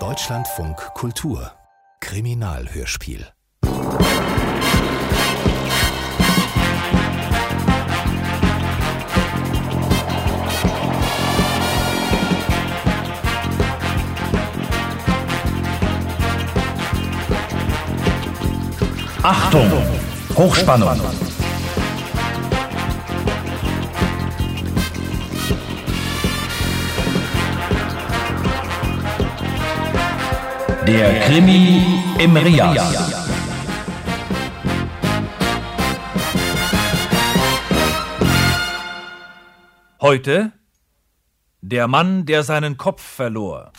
Deutschlandfunk Kultur Kriminalhörspiel Achtung! Hochspannung! Der Krimi im Rias. Heute der Mann, der seinen Kopf verlor.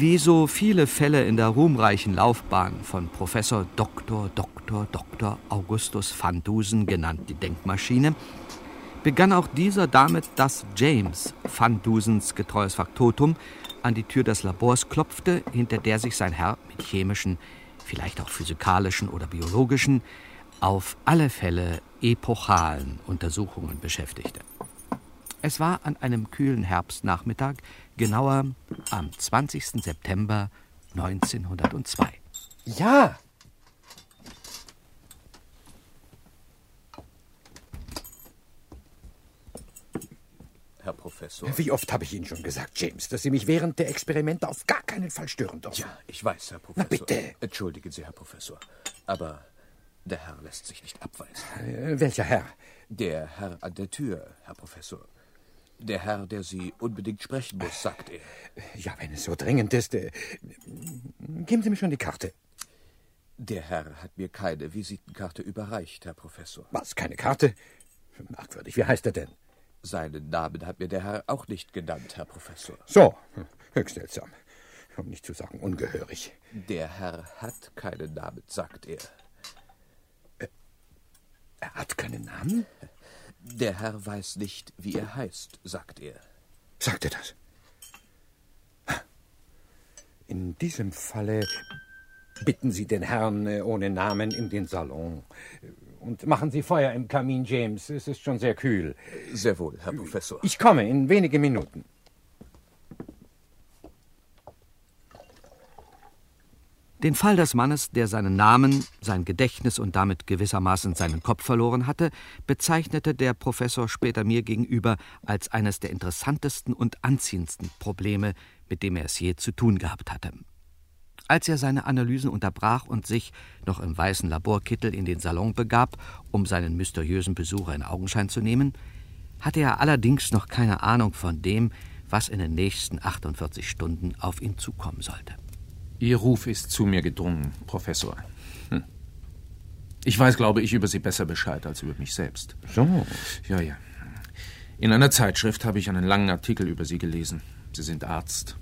Wie so viele Fälle in der ruhmreichen Laufbahn von Professor Dr. Dr. Dr. Augustus van Dusen, genannt die Denkmaschine, begann auch dieser damit, dass James van Dusens getreues Faktotum an die Tür des Labors klopfte, hinter der sich sein Herr mit chemischen, vielleicht auch physikalischen oder biologischen, auf alle Fälle epochalen Untersuchungen beschäftigte. Es war an einem kühlen Herbstnachmittag, genauer am 20. September 1902. Ja! Herr Professor. Wie oft habe ich Ihnen schon gesagt, James, dass Sie mich während der Experimente auf gar keinen Fall stören dürfen? Ja, ich weiß, Herr Professor. Na bitte. Entschuldigen Sie, Herr Professor. Aber der Herr lässt sich nicht abweisen. Äh, welcher Herr? Der Herr an der Tür, Herr Professor. Der Herr, der Sie unbedingt sprechen muss, sagt er. Ja, wenn es so dringend ist. Äh, geben Sie mir schon die Karte. Der Herr hat mir keine Visitenkarte überreicht, Herr Professor. Was, keine Karte? Merkwürdig, wie heißt er denn? Seinen Namen hat mir der Herr auch nicht genannt, Herr Professor. So, höchst seltsam. Um nicht zu sagen ungehörig. Der Herr hat keinen Namen, sagt er. Er hat keinen Namen? Der Herr weiß nicht, wie er heißt, sagt er. Sagt er das? In diesem Falle bitten Sie den Herrn äh, ohne Namen in den Salon. Und machen Sie Feuer im Kamin, James. Es ist schon sehr kühl. Sehr wohl, Herr Professor. Ich komme in wenige Minuten. Den Fall des Mannes, der seinen Namen, sein Gedächtnis und damit gewissermaßen seinen Kopf verloren hatte, bezeichnete der Professor später mir gegenüber als eines der interessantesten und anziehendsten Probleme, mit dem er es je zu tun gehabt hatte. Als er seine Analysen unterbrach und sich, noch im weißen Laborkittel, in den Salon begab, um seinen mysteriösen Besucher in Augenschein zu nehmen, hatte er allerdings noch keine Ahnung von dem, was in den nächsten 48 Stunden auf ihn zukommen sollte. Ihr Ruf ist zu mir gedrungen, Professor. Hm. Ich weiß, glaube ich, über Sie besser Bescheid als über mich selbst. So. Ja, ja. In einer Zeitschrift habe ich einen langen Artikel über Sie gelesen. Sie sind Arzt.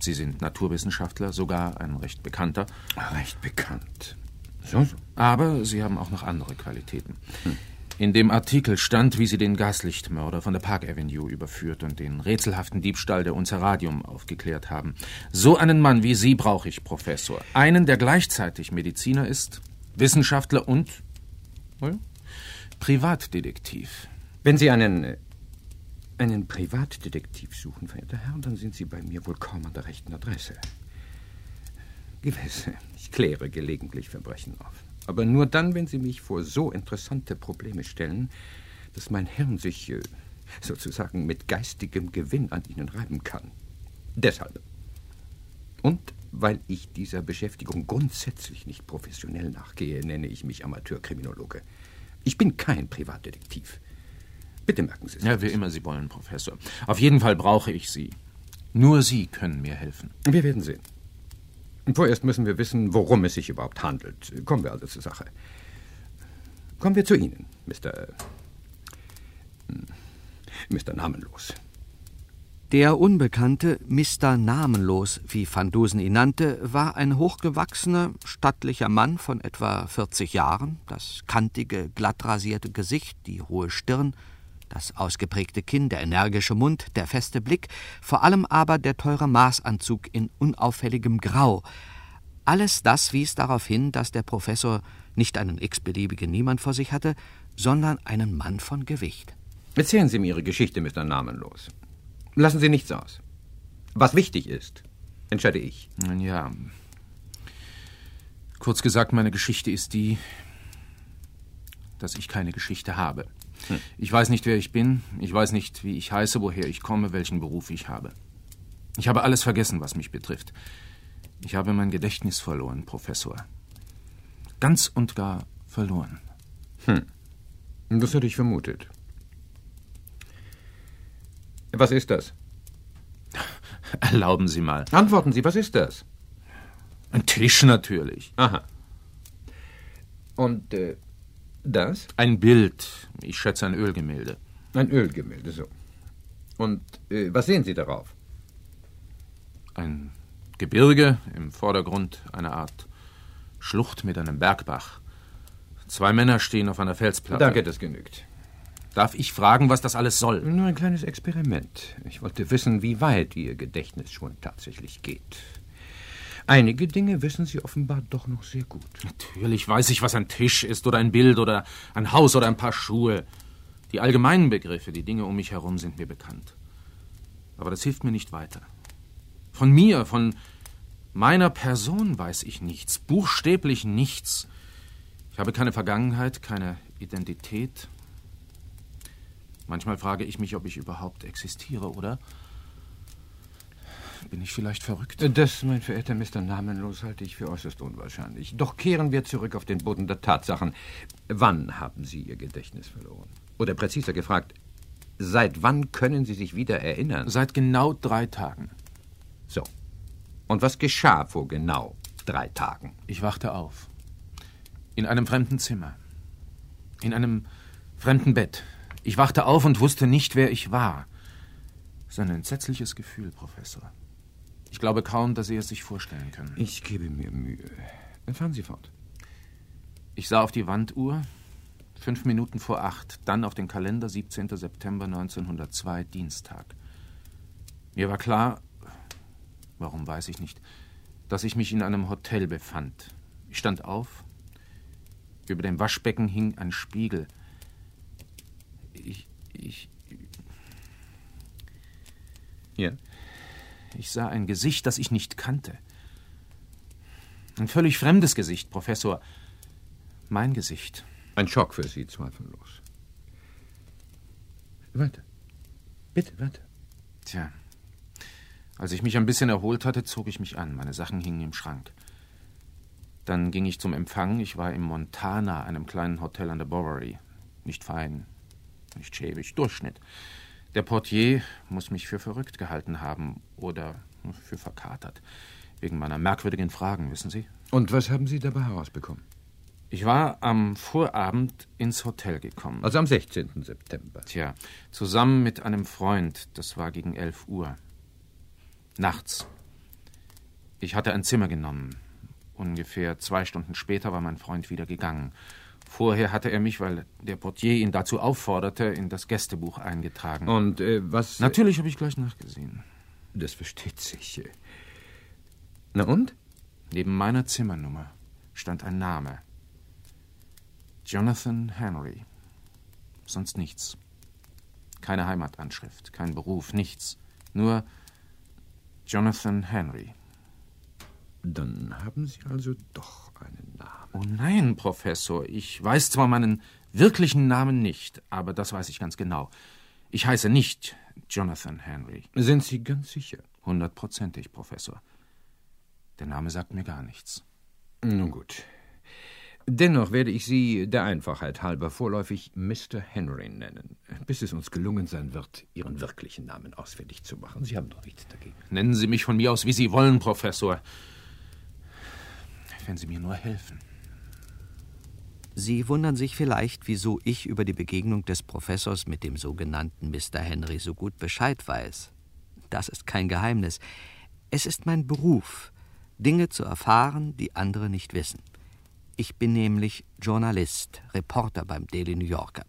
Sie sind Naturwissenschaftler, sogar ein recht bekannter. Recht bekannt. So, so. Aber Sie haben auch noch andere Qualitäten. Hm. In dem Artikel stand, wie Sie den Gaslichtmörder von der Park Avenue überführt und den rätselhaften Diebstahl der Unzerradium aufgeklärt haben. So einen Mann wie Sie brauche ich, Professor. Einen, der gleichzeitig Mediziner ist, Wissenschaftler und well, Privatdetektiv. Wenn Sie einen äh, einen Privatdetektiv suchen, verehrter Herr, dann sind Sie bei mir wohl kaum an der rechten Adresse. Gewiss, ich kläre gelegentlich Verbrechen auf. Aber nur dann, wenn Sie mich vor so interessante Probleme stellen, dass mein Hirn sich äh, sozusagen mit geistigem Gewinn an Ihnen reiben kann. Deshalb. Und weil ich dieser Beschäftigung grundsätzlich nicht professionell nachgehe, nenne ich mich Amateurkriminologe. Ich bin kein Privatdetektiv. Bitte merken Sie es. Ja, wie immer Sie wollen, Professor. Auf jeden Fall brauche ich Sie. Nur Sie können mir helfen. Wir werden sehen. Vorerst müssen wir wissen, worum es sich überhaupt handelt. Kommen wir also zur Sache. Kommen wir zu Ihnen, Mr. Mr. Namenlos. Der Unbekannte, Mr. Namenlos, wie Van Dusen ihn nannte, war ein hochgewachsener, stattlicher Mann von etwa 40 Jahren, das kantige, glattrasierte Gesicht, die hohe Stirn, das ausgeprägte Kinn, der energische Mund, der feste Blick, vor allem aber der teure Maßanzug in unauffälligem Grau, Alles das wies darauf hin, dass der Professor nicht einen x-beliebigen Niemand vor sich hatte, sondern einen Mann von Gewicht. Erzählen Sie mir Ihre Geschichte, Mr. Namenlos. Lassen Sie nichts aus. Was wichtig ist, entscheide ich. Nun ja. Kurz gesagt, meine Geschichte ist die, dass ich keine Geschichte habe. Hm. Ich weiß nicht, wer ich bin, ich weiß nicht, wie ich heiße, woher ich komme, welchen Beruf ich habe. Ich habe alles vergessen, was mich betrifft. Ich habe mein Gedächtnis verloren, Professor. Ganz und gar verloren. Hm. Das hätte ich vermutet. Was ist das? Erlauben Sie mal. Antworten Sie, was ist das? Ein Tisch natürlich. Aha. Und äh, das? Ein Bild. Ich schätze ein Ölgemälde. Ein Ölgemälde, so. Und äh, was sehen Sie darauf? Ein Gebirge, im Vordergrund eine Art Schlucht mit einem Bergbach. Zwei Männer stehen auf einer Felsplatte. Danke, das genügt. Darf ich fragen, was das alles soll? Nur ein kleines Experiment. Ich wollte wissen, wie weit Ihr Gedächtnis schon tatsächlich geht. Einige Dinge wissen Sie offenbar doch noch sehr gut. Natürlich weiß ich, was ein Tisch ist oder ein Bild oder ein Haus oder ein paar Schuhe. Die allgemeinen Begriffe, die Dinge um mich herum sind mir bekannt. Aber das hilft mir nicht weiter. Von mir, von meiner Person weiß ich nichts, buchstäblich nichts. Ich habe keine Vergangenheit, keine Identität. Manchmal frage ich mich, ob ich überhaupt existiere, oder? Bin ich vielleicht verrückt? Das, mein verehrter Mr. Namenlos, halte ich für äußerst unwahrscheinlich. Doch kehren wir zurück auf den Boden der Tatsachen. Wann haben Sie Ihr Gedächtnis verloren? Oder präziser gefragt, seit wann können Sie sich wieder erinnern? Seit genau drei Tagen. So. Und was geschah vor genau drei Tagen? Ich wachte auf. In einem fremden Zimmer. In einem fremden Bett. Ich wachte auf und wusste nicht, wer ich war. Das ist ein entsetzliches Gefühl, Professor. Ich glaube kaum, dass Sie es sich vorstellen können. Ich gebe mir Mühe. Fahren Sie fort. Ich sah auf die Wanduhr. Fünf Minuten vor acht. Dann auf den Kalender 17. September 1902, Dienstag. Mir war klar, warum weiß ich nicht, dass ich mich in einem Hotel befand. Ich stand auf. Über dem Waschbecken hing ein Spiegel. Ich. ich. Ja? Ich sah ein Gesicht, das ich nicht kannte. Ein völlig fremdes Gesicht, Professor. Mein Gesicht. Ein Schock für Sie, zweifellos. Weiter. Bitte, weiter. Tja. Als ich mich ein bisschen erholt hatte, zog ich mich an. Meine Sachen hingen im Schrank. Dann ging ich zum Empfang. Ich war im Montana, einem kleinen Hotel an der Bowery. Nicht fein, nicht schäbig, Durchschnitt. Der Portier muss mich für verrückt gehalten haben oder für verkatert. Wegen meiner merkwürdigen Fragen, wissen Sie? Und was haben Sie dabei herausbekommen? Ich war am Vorabend ins Hotel gekommen. Also am 16. September. Tja, zusammen mit einem Freund. Das war gegen 11 Uhr. Nachts. Ich hatte ein Zimmer genommen. Ungefähr zwei Stunden später war mein Freund wieder gegangen. Vorher hatte er mich, weil der Portier ihn dazu aufforderte, in das Gästebuch eingetragen. Und äh, was. Natürlich habe ich gleich nachgesehen. Das versteht sich. Na und? Neben meiner Zimmernummer stand ein Name. Jonathan Henry. Sonst nichts. Keine Heimatanschrift, kein Beruf, nichts. Nur Jonathan Henry. Dann haben Sie also doch einen Namen. Oh nein, Professor. Ich weiß zwar meinen wirklichen Namen nicht, aber das weiß ich ganz genau. Ich heiße nicht Jonathan Henry. Sind Sie ganz sicher? Hundertprozentig, Professor. Der Name sagt mir gar nichts. Nun gut. Dennoch werde ich Sie der Einfachheit halber vorläufig Mr. Henry nennen, bis es uns gelungen sein wird, Ihren wirklichen Namen ausfindig zu machen. Sie haben doch nichts dagegen. Nennen Sie mich von mir aus, wie Sie wollen, Professor. Wenn Sie mir nur helfen. Sie wundern sich vielleicht, wieso ich über die Begegnung des Professors mit dem sogenannten Mr. Henry so gut Bescheid weiß. Das ist kein Geheimnis. Es ist mein Beruf, Dinge zu erfahren, die andere nicht wissen. Ich bin nämlich Journalist, Reporter beim Daily New Yorker.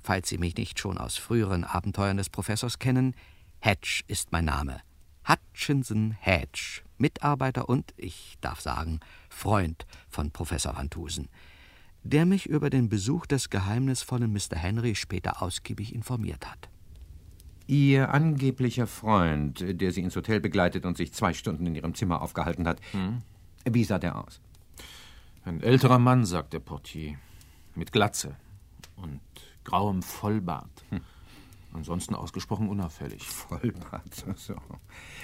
Falls Sie mich nicht schon aus früheren Abenteuern des Professors kennen, Hedge ist mein Name. Hutchinson Hedge. Mitarbeiter und, ich darf sagen, Freund von Professor Van Tusen, der mich über den Besuch des geheimnisvollen Mr. Henry später ausgiebig informiert hat. Ihr angeblicher Freund, der Sie ins Hotel begleitet und sich zwei Stunden in Ihrem Zimmer aufgehalten hat, wie sah der aus? Ein älterer Mann, sagt der Portier, mit Glatze und grauem Vollbart. Ansonsten ausgesprochen unauffällig. Vollbart, so, so.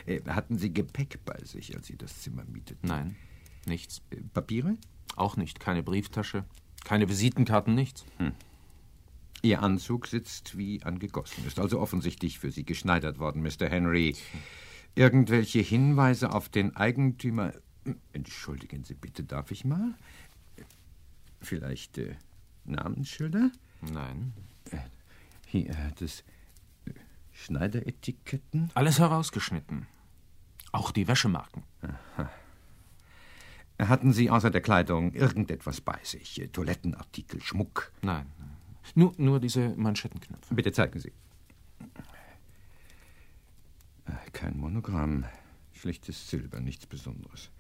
Äh, hatten Sie Gepäck bei sich, als Sie das Zimmer mieteten? Nein, nichts. Äh, Papiere? Auch nicht. Keine Brieftasche, keine Visitenkarten, nichts. Ihr Anzug sitzt wie angegossen, ist also offensichtlich für Sie geschneidert worden, Mr. Henry. Irgendwelche Hinweise auf den Eigentümer. Entschuldigen Sie bitte, darf ich mal? Vielleicht äh, Namensschilder? Nein. Hier, äh, das äh, Schneideretiketten? Alles herausgeschnitten. Auch die Wäschemarken. Hatten Sie außer der Kleidung irgendetwas bei sich? Toilettenartikel, Schmuck? Nein. Nur, nur diese Manschettenknöpfe. Bitte zeigen Sie. Äh, Kein Monogramm. Schlichtes Silber, nichts Besonderes.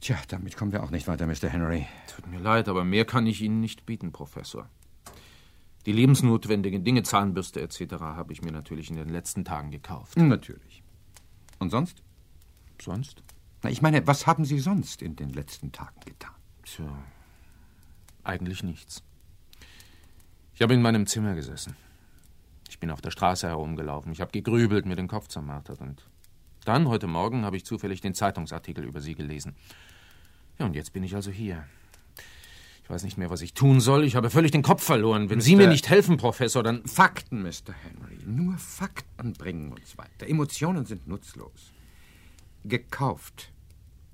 Tja, damit kommen wir auch nicht weiter, Mr. Henry. Tut mir leid, aber mehr kann ich Ihnen nicht bieten, Professor. Die lebensnotwendigen Dinge, Zahnbürste etc., habe ich mir natürlich in den letzten Tagen gekauft. Natürlich. Und sonst? Sonst? Na, ich meine, was haben Sie sonst in den letzten Tagen getan? Tja, eigentlich nichts. Ich habe in meinem Zimmer gesessen. Ich bin auf der Straße herumgelaufen. Ich habe gegrübelt, mir den Kopf zermartert. Und dann, heute Morgen, habe ich zufällig den Zeitungsartikel über Sie gelesen. Ja, und jetzt bin ich also hier. Ich weiß nicht mehr, was ich tun soll. Ich habe völlig den Kopf verloren. Wenn Sie Mr. mir nicht helfen, Professor, dann. Fakten, Mr. Henry. Nur Fakten bringen uns weiter. Emotionen sind nutzlos. Gekauft,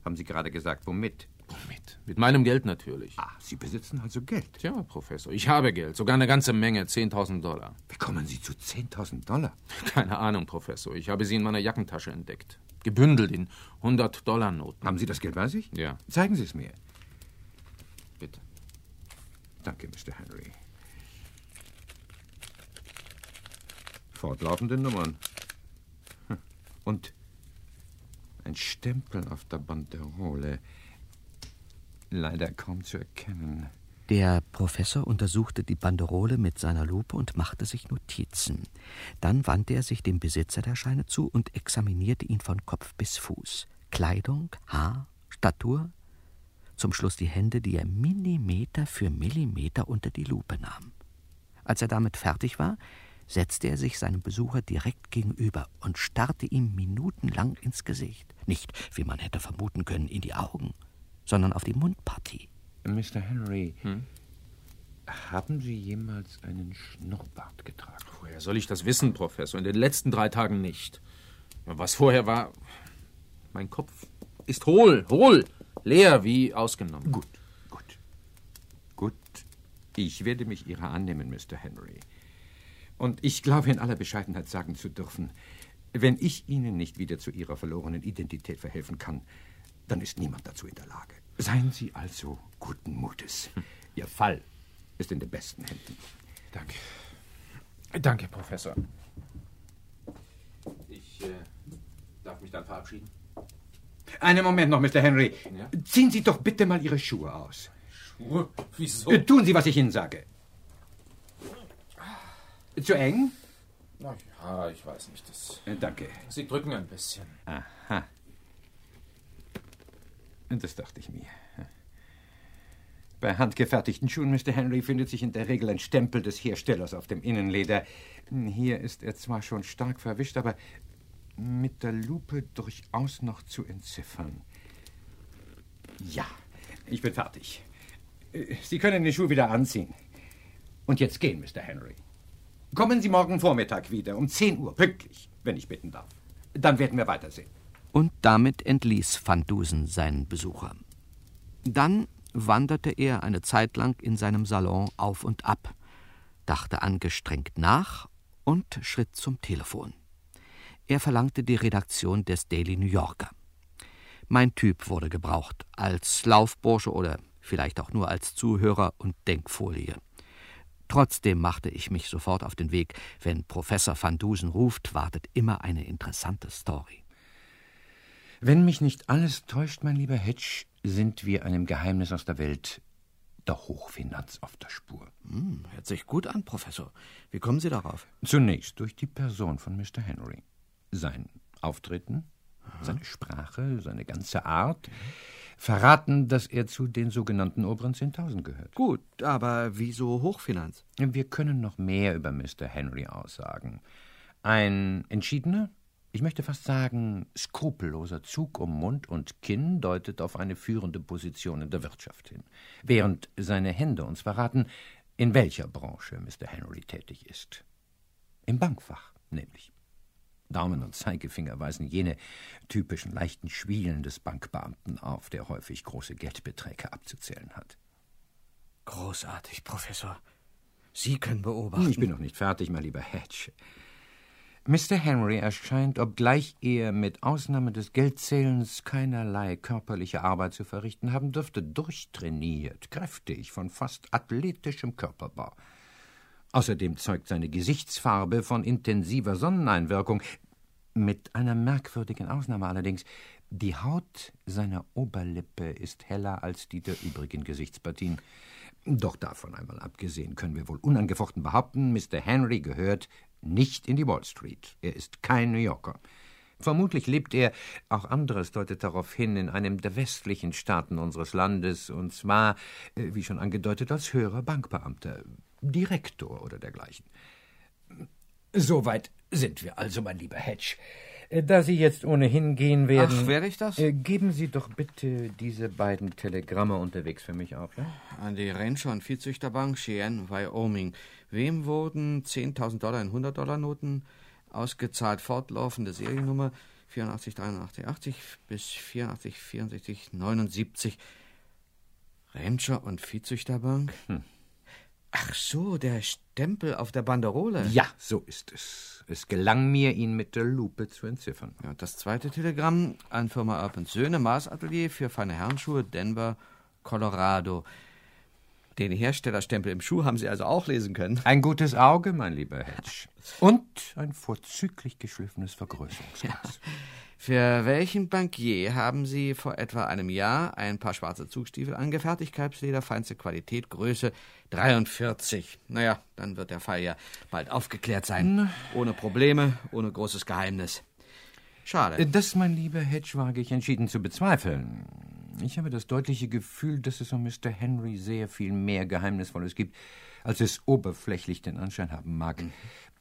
haben Sie gerade gesagt. Womit? Womit? Mit meinem Geld natürlich. Ah, Sie besitzen also Geld. Tja, Professor, ich habe Geld. Sogar eine ganze Menge. 10.000 Dollar. Wie kommen Sie zu 10.000 Dollar? Keine Ahnung, Professor. Ich habe sie in meiner Jackentasche entdeckt. Gebündelt in 100-Dollar-Noten. Haben Sie das Geld bei sich? Ja, Zeigen Sie es mir. Danke, Mr. Henry. Fortlaufende Nummern. Hm. Und ein Stempel auf der Banderole. Leider kaum zu erkennen. Der Professor untersuchte die Banderole mit seiner Lupe und machte sich Notizen. Dann wandte er sich dem Besitzer der Scheine zu und examinierte ihn von Kopf bis Fuß. Kleidung, Haar, Statur, zum Schluss die Hände, die er Millimeter für Millimeter unter die Lupe nahm. Als er damit fertig war, setzte er sich seinem Besucher direkt gegenüber und starrte ihm minutenlang ins Gesicht. Nicht, wie man hätte vermuten können, in die Augen, sondern auf die Mundpartie. Mr. Henry, haben Sie jemals einen Schnurrbart getragen? Woher soll ich das wissen, Professor? In den letzten drei Tagen nicht. Was vorher war. Mein Kopf ist hohl, hohl, leer wie ausgenommen. Gut, gut. Gut. Ich werde mich Ihrer annehmen, Mr. Henry. Und ich glaube in aller Bescheidenheit sagen zu dürfen, wenn ich Ihnen nicht wieder zu Ihrer verlorenen Identität verhelfen kann, dann ist niemand dazu in der Lage. Seien Sie also guten Mutes. Ihr Fall ist in den besten Händen. Danke. Danke, Professor. Ich äh, darf mich dann verabschieden. Einen Moment noch, Mr. Henry. Ja? Ziehen Sie doch bitte mal Ihre Schuhe aus. Schuhe? Wieso? Äh, Tun Sie, was ich Ihnen sage. Zu eng? Na ja, ich weiß nicht. Das, Äh, Danke. Sie drücken ein bisschen. Aha. Das dachte ich mir. Bei handgefertigten Schuhen, Mr. Henry, findet sich in der Regel ein Stempel des Herstellers auf dem Innenleder. Hier ist er zwar schon stark verwischt, aber mit der Lupe durchaus noch zu entziffern. Ja, ich bin fertig. Äh, Sie können den Schuh wieder anziehen. Und jetzt gehen, Mr. Henry. Kommen Sie morgen Vormittag wieder, um 10 Uhr, pünktlich, wenn ich bitten darf. Dann werden wir weitersehen. Und damit entließ Van Dusen seinen Besucher. Dann wanderte er eine Zeit lang in seinem Salon auf und ab, dachte angestrengt nach und schritt zum Telefon. Er verlangte die Redaktion des Daily New Yorker. Mein Typ wurde gebraucht, als Laufbursche oder vielleicht auch nur als Zuhörer und Denkfolie. Trotzdem machte ich mich sofort auf den Weg. Wenn Professor Van Dusen ruft, wartet immer eine interessante Story. Wenn mich nicht alles täuscht, mein lieber Hedge, sind wir einem Geheimnis aus der Welt der Hochfinanz auf der Spur. Hm, hört sich gut an, Professor. Wie kommen Sie darauf? Zunächst durch die Person von Mr. Henry. Sein Auftreten, Aha. seine Sprache, seine ganze Art verraten, dass er zu den sogenannten oberen 10.000 gehört. Gut, aber wieso Hochfinanz? Wir können noch mehr über Mr. Henry aussagen. Ein entschiedener, ich möchte fast sagen, skrupelloser Zug um Mund und Kinn deutet auf eine führende Position in der Wirtschaft hin, während seine Hände uns verraten, in welcher Branche Mr. Henry tätig ist. Im Bankfach nämlich. Daumen und Zeigefinger weisen jene typischen leichten Schwielen des Bankbeamten auf, der häufig große Geldbeträge abzuzählen hat. Großartig, Professor. Sie können beobachten. Ich bin noch nicht fertig, mein lieber Hedge. Mr. Henry erscheint, obgleich er mit Ausnahme des Geldzählens keinerlei körperliche Arbeit zu verrichten haben dürfte, durchtrainiert, kräftig, von fast athletischem Körperbau. Außerdem zeugt seine Gesichtsfarbe von intensiver Sonneneinwirkung, mit einer merkwürdigen Ausnahme allerdings. Die Haut seiner Oberlippe ist heller als die der übrigen Gesichtspartien. Doch davon einmal abgesehen können wir wohl unangefochten behaupten, Mr. Henry gehört nicht in die Wall Street. Er ist kein New Yorker. Vermutlich lebt er, auch anderes deutet darauf hin, in einem der westlichen Staaten unseres Landes, und zwar, äh, wie schon angedeutet, als höherer Bankbeamter, Direktor oder dergleichen. Soweit sind wir also, mein lieber Hedge. Äh, da Sie jetzt ohnehin gehen werden. Ach, werde ich das? Äh, geben Sie doch bitte diese beiden Telegramme unterwegs für mich auf, ja? An die Rancher- und Viehzüchterbank Cheyenne, Wyoming. Wem wurden 10.000 Dollar in 100-Dollar-Noten ausgezahlt? Fortlaufende Seriennummer 84 83 80 bis 84 64 79. Rancher- und Viehzüchterbank? Hm. Ach so, der Stempel auf der Banderole. Ja, so ist es. Es gelang mir, ihn mit der Lupe zu entziffern. Ja, das zweite Telegramm an Firma Urban Söhne, Maßatelier für feine Herrenschuhe, Denver, Colorado. Den Herstellerstempel im Schuh haben Sie also auch lesen können. Ein gutes Auge, mein lieber Hedge. Und ein vorzüglich geschliffenes Vergrößerungsglas. Ja. Für welchen Bankier haben Sie vor etwa einem Jahr ein paar schwarze Zugstiefel angefertigt, Kalbsleder, feinste Qualität, Größe 43? Naja, dann wird der Fall ja bald aufgeklärt sein. Ohne Probleme, ohne großes Geheimnis. Schade. Das, mein lieber Hedge, wage ich entschieden zu bezweifeln. Ich habe das deutliche Gefühl, dass es um Mr. Henry sehr viel mehr Geheimnisvolles gibt, als es oberflächlich den Anschein haben mag. Mhm.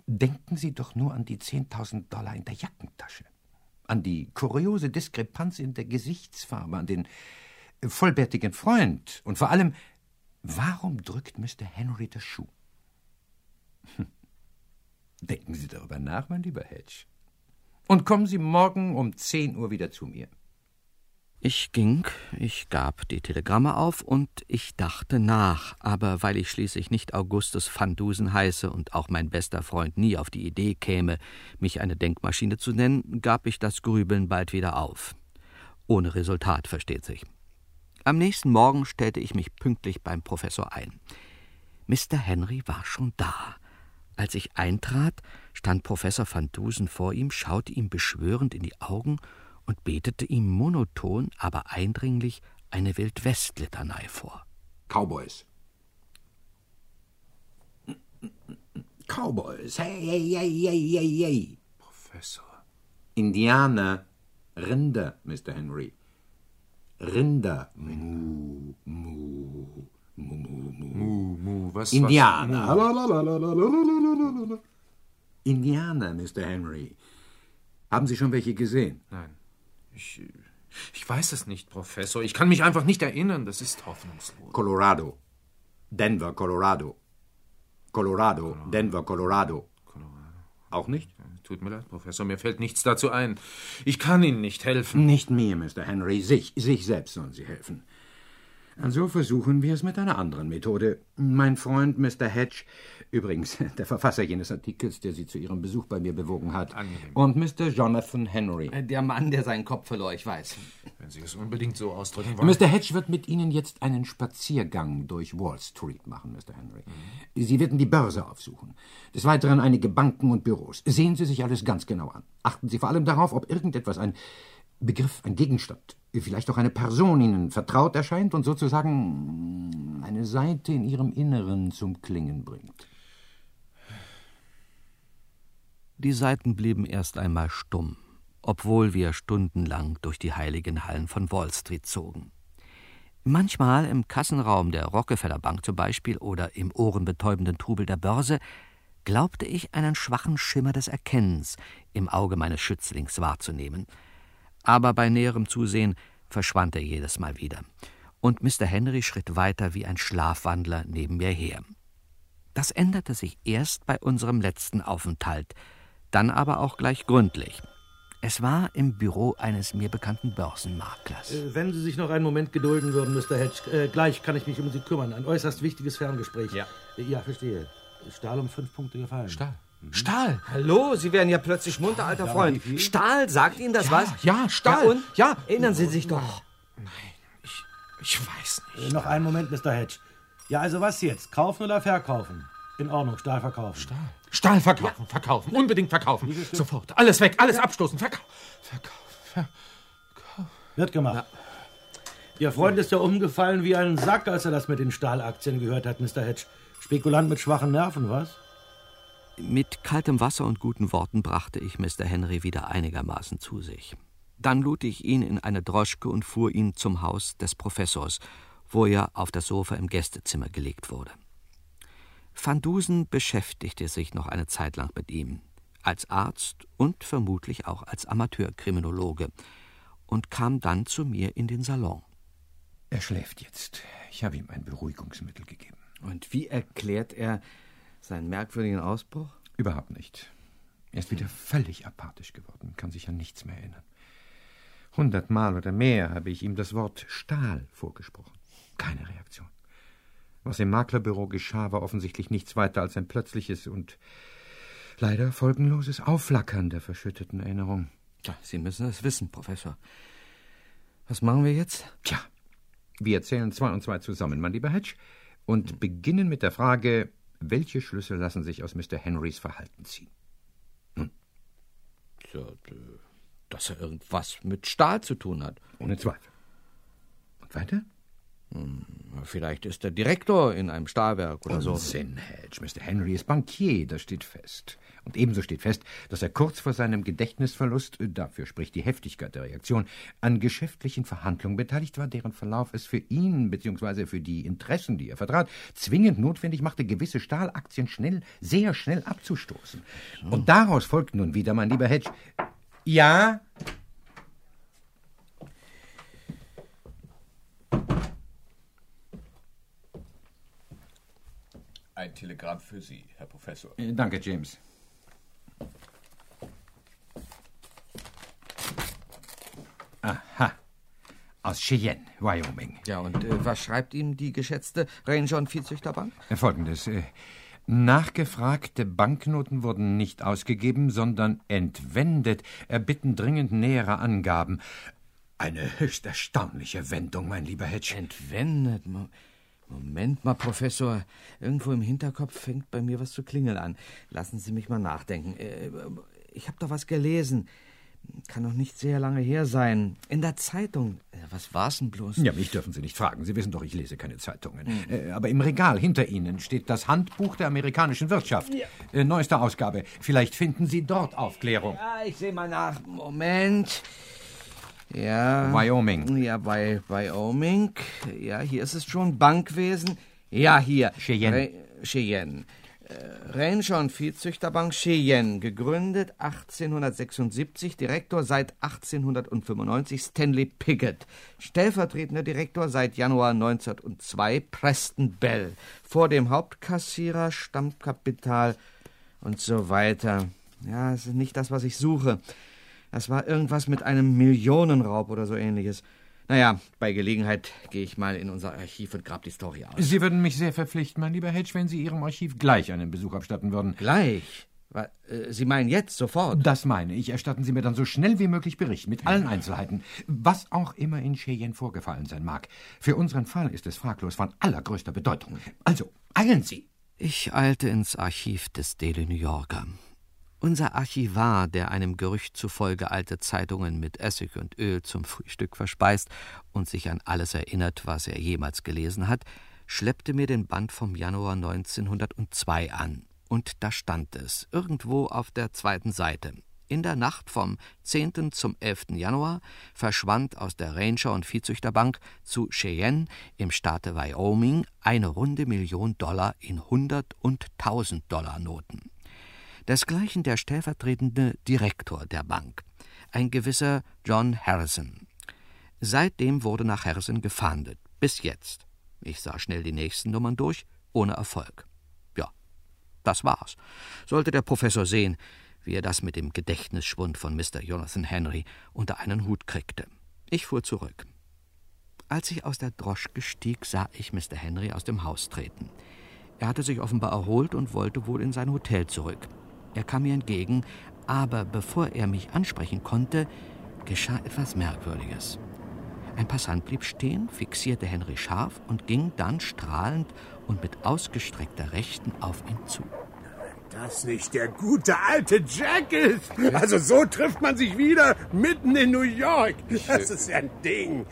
Denken Sie doch nur an die 10.000 Dollar in der Jackentasche, an die kuriose Diskrepanz in der Gesichtsfarbe, an den vollbärtigen Freund und vor allem, warum drückt Mr. Henry das Schuh? Hm. Denken Sie darüber nach, mein lieber Hedge. Und kommen Sie morgen um 10 Uhr wieder zu mir. Ich ging, ich gab die Telegramme auf und ich dachte nach, aber weil ich schließlich nicht Augustus van Dusen heiße und auch mein bester Freund nie auf die Idee käme, mich eine Denkmaschine zu nennen, gab ich das Grübeln bald wieder auf. Ohne Resultat, versteht sich. Am nächsten Morgen stellte ich mich pünktlich beim Professor ein. Mr. Henry war schon da. Als ich eintrat, stand Professor van Dusen vor ihm, schaute ihm beschwörend in die Augen und betete ihm monoton, aber eindringlich eine Wildwest-Litanei vor. Cowboys. Cowboys. Hey, hey, hey, hey, hey, hey. Professor. Indianer. Rinder, Mr. Henry. Rinder. Mu, mu, mu, mu, mu. Mu, mu, was? Indianer. Was? Indianer, Mr. Henry. Haben Sie schon welche gesehen? Nein. Ich, ich weiß es nicht, Professor. Ich kann mich einfach nicht erinnern. Das ist hoffnungslos. Colorado. Denver, Colorado. Colorado, Colorado. Denver, Colorado. Colorado. Auch nicht? Tut mir leid, Professor, mir fällt nichts dazu ein. Ich kann Ihnen nicht helfen. Nicht mir, Mr. Henry. Sich, sich selbst sollen Sie helfen. Also versuchen wir es mit einer anderen Methode. Mein Freund Mr. Hedge Übrigens, der Verfasser jenes Artikels, der Sie zu Ihrem Besuch bei mir bewogen hat. Angenehm. Und Mr. Jonathan Henry. Äh, der Mann, der seinen Kopf verlor, ich weiß. Wenn Sie es unbedingt so ausdrücken wollen. Mr. Hedge wird mit Ihnen jetzt einen Spaziergang durch Wall Street machen, Mr. Henry. Mhm. Sie werden die Börse aufsuchen. Des Weiteren einige Banken und Büros. Sehen Sie sich alles ganz genau an. Achten Sie vor allem darauf, ob irgendetwas, ein Begriff, ein Gegenstand, vielleicht auch eine Person Ihnen vertraut erscheint und sozusagen eine Seite in Ihrem Inneren zum Klingen bringt. Die Saiten blieben erst einmal stumm, obwohl wir stundenlang durch die heiligen Hallen von Wall Street zogen. Manchmal im Kassenraum der Rockefeller Bank zum Beispiel oder im ohrenbetäubenden Trubel der Börse glaubte ich einen schwachen Schimmer des Erkennens im Auge meines Schützlings wahrzunehmen. Aber bei näherem Zusehen verschwand er jedes Mal wieder, und Mr. Henry schritt weiter wie ein Schlafwandler neben mir her. Das änderte sich erst bei unserem letzten Aufenthalt, dann aber auch gleich gründlich. Es war im Büro eines mir bekannten Börsenmaklers. Äh, wenn Sie sich noch einen Moment gedulden würden, Mr. Hedge, äh, gleich kann ich mich um Sie kümmern. Ein äußerst wichtiges Ferngespräch. Ja. Äh, ja, verstehe. Stahl um fünf Punkte gefallen. Stahl. Mhm. Stahl! Hallo, Sie werden ja plötzlich munter, alter Freund. Stahl, sagt Ihnen das ja, was? Ja, Stahl. Ja, und? Ja, erinnern Sie sich doch. Nein, ich, ich weiß nicht. Äh, noch einen Moment, Mr. Hedge. Ja, also was jetzt? Kaufen oder verkaufen? In Ordnung, Stahl verkaufen. Stahl. Stahl verkaufen, ja. verkaufen, unbedingt verkaufen. Sofort. Alles weg, alles abstoßen. Verkaufen. Verkaufen. Verkauf. Wird gemacht. Ja. Ihr Freund ist ja umgefallen wie ein Sack, als er das mit den Stahlaktien gehört hat, Mr. Hedge. Spekulant mit schwachen Nerven, was? Mit kaltem Wasser und guten Worten brachte ich Mr. Henry wieder einigermaßen zu sich. Dann lud ich ihn in eine Droschke und fuhr ihn zum Haus des Professors, wo er auf das Sofa im Gästezimmer gelegt wurde. Van Dusen beschäftigte sich noch eine Zeit lang mit ihm, als Arzt und vermutlich auch als Amateurkriminologe, und kam dann zu mir in den Salon. Er schläft jetzt. Ich habe ihm ein Beruhigungsmittel gegeben. Und wie erklärt er seinen merkwürdigen Ausbruch? Überhaupt nicht. Er ist wieder völlig apathisch geworden, kann sich an nichts mehr erinnern. Hundertmal oder mehr habe ich ihm das Wort Stahl vorgesprochen. Keine Reaktion. Was im Maklerbüro geschah, war offensichtlich nichts weiter als ein plötzliches und leider folgenloses Aufflackern der verschütteten Erinnerung. Ja, Sie müssen es wissen, Professor. Was machen wir jetzt? Tja, wir zählen zwei und zwei zusammen, mein lieber Hedge, und beginnen mit der Frage, welche Schlüsse lassen sich aus Mr. Henrys Verhalten ziehen? Hm? Ja, dass er irgendwas mit Stahl zu tun hat. Ohne Zweifel. Und weiter? Hm, vielleicht ist er Direktor in einem Stahlwerk oder Unsinn, so. Hedge. Mr. Henry ist Bankier, das steht fest. Und ebenso steht fest, dass er kurz vor seinem Gedächtnisverlust, äh, dafür spricht die Heftigkeit der Reaktion, an geschäftlichen Verhandlungen beteiligt war, deren Verlauf es für ihn bzw. für die Interessen, die er vertrat, zwingend notwendig machte, gewisse Stahlaktien schnell, sehr schnell abzustoßen. Und daraus folgt nun wieder, mein lieber Hedge. Ja, Ein Telegramm für Sie, Herr Professor. Äh, danke, James. Aha. Aus Cheyenne, Wyoming. Ja, und äh, was schreibt ihm die geschätzte Ranger- Viehzüchterbank? Äh, folgendes. Äh, nachgefragte Banknoten wurden nicht ausgegeben, sondern entwendet. Erbitten dringend nähere Angaben. Eine höchst erstaunliche Wendung, mein lieber Hedge. Entwendet? Moment mal, Professor. Irgendwo im Hinterkopf fängt bei mir was zu klingeln an. Lassen Sie mich mal nachdenken. Äh, ich habe doch was gelesen. Kann noch nicht sehr lange her sein. In der Zeitung. Äh, was war's denn bloß? Ja, mich dürfen Sie nicht fragen. Sie wissen doch, ich lese keine Zeitungen. Hm. Aber im Regal hinter Ihnen steht das Handbuch der amerikanischen Wirtschaft. Ja. Neueste Ausgabe. Vielleicht finden Sie dort Aufklärung. Ja, ich sehe mal nach. Moment. Ja. Wyoming. Ja, bei Wyoming. Ja, hier ist es schon. Bankwesen. Ja, hier. Cheyenne. Re Cheyenne. Ranger und Viehzüchterbank Cheyenne, gegründet 1876, Direktor seit 1895 Stanley Piggott, stellvertretender Direktor seit Januar 1902 Preston Bell, vor dem Hauptkassierer Stammkapital und so weiter. Ja, es ist nicht das, was ich suche. Das war irgendwas mit einem Millionenraub oder so ähnliches. Naja, bei Gelegenheit gehe ich mal in unser Archiv und grab die Story aus. Sie würden mich sehr verpflichten, mein lieber Hedge, wenn Sie Ihrem Archiv gleich einen Besuch abstatten würden. Gleich? Äh, Sie meinen jetzt sofort? Das meine ich. Erstatten Sie mir dann so schnell wie möglich Bericht mit allen Einzelheiten, was auch immer in Cheyenne vorgefallen sein mag. Für unseren Fall ist es fraglos von allergrößter Bedeutung. Also, eilen Sie! Ich eilte ins Archiv des Daily New Yorker Unser Archivar, der einem Gerücht zufolge alte Zeitungen mit Essig und Öl zum Frühstück verspeist und sich an alles erinnert, was er jemals gelesen hat, schleppte mir den Band vom Januar 1902 an. Und da stand es, irgendwo auf der zweiten Seite. In der Nacht vom 10. zum 11. Januar verschwand aus der Ranger- und Viehzüchterbank zu Cheyenne im Staate Wyoming eine runde Million Dollar in 100 und 1000 Dollar Noten. Desgleichen der stellvertretende Direktor der Bank, ein gewisser John Harrison. Seitdem wurde nach Harrison gefahndet, bis jetzt. Ich sah schnell die nächsten Nummern durch, ohne Erfolg. Ja, das war's. Sollte der Professor sehen, wie er das mit dem Gedächtnisschwund von Mr. Jonathan Henry unter einen Hut kriegte. Ich fuhr zurück. Als ich aus der Droschke stieg, sah ich Mr. Henry aus dem Haus treten. Er hatte sich offenbar erholt und wollte wohl in sein Hotel zurück. Er kam mir entgegen, aber bevor er mich ansprechen konnte, geschah etwas Merkwürdiges. Ein Passant blieb stehen, fixierte Henry scharf und ging dann strahlend und mit ausgestreckter Rechten auf ihn zu. Das nicht der gute alte Jack ist. Also so trifft man sich wieder mitten in New York. Das ist ja ein Ding.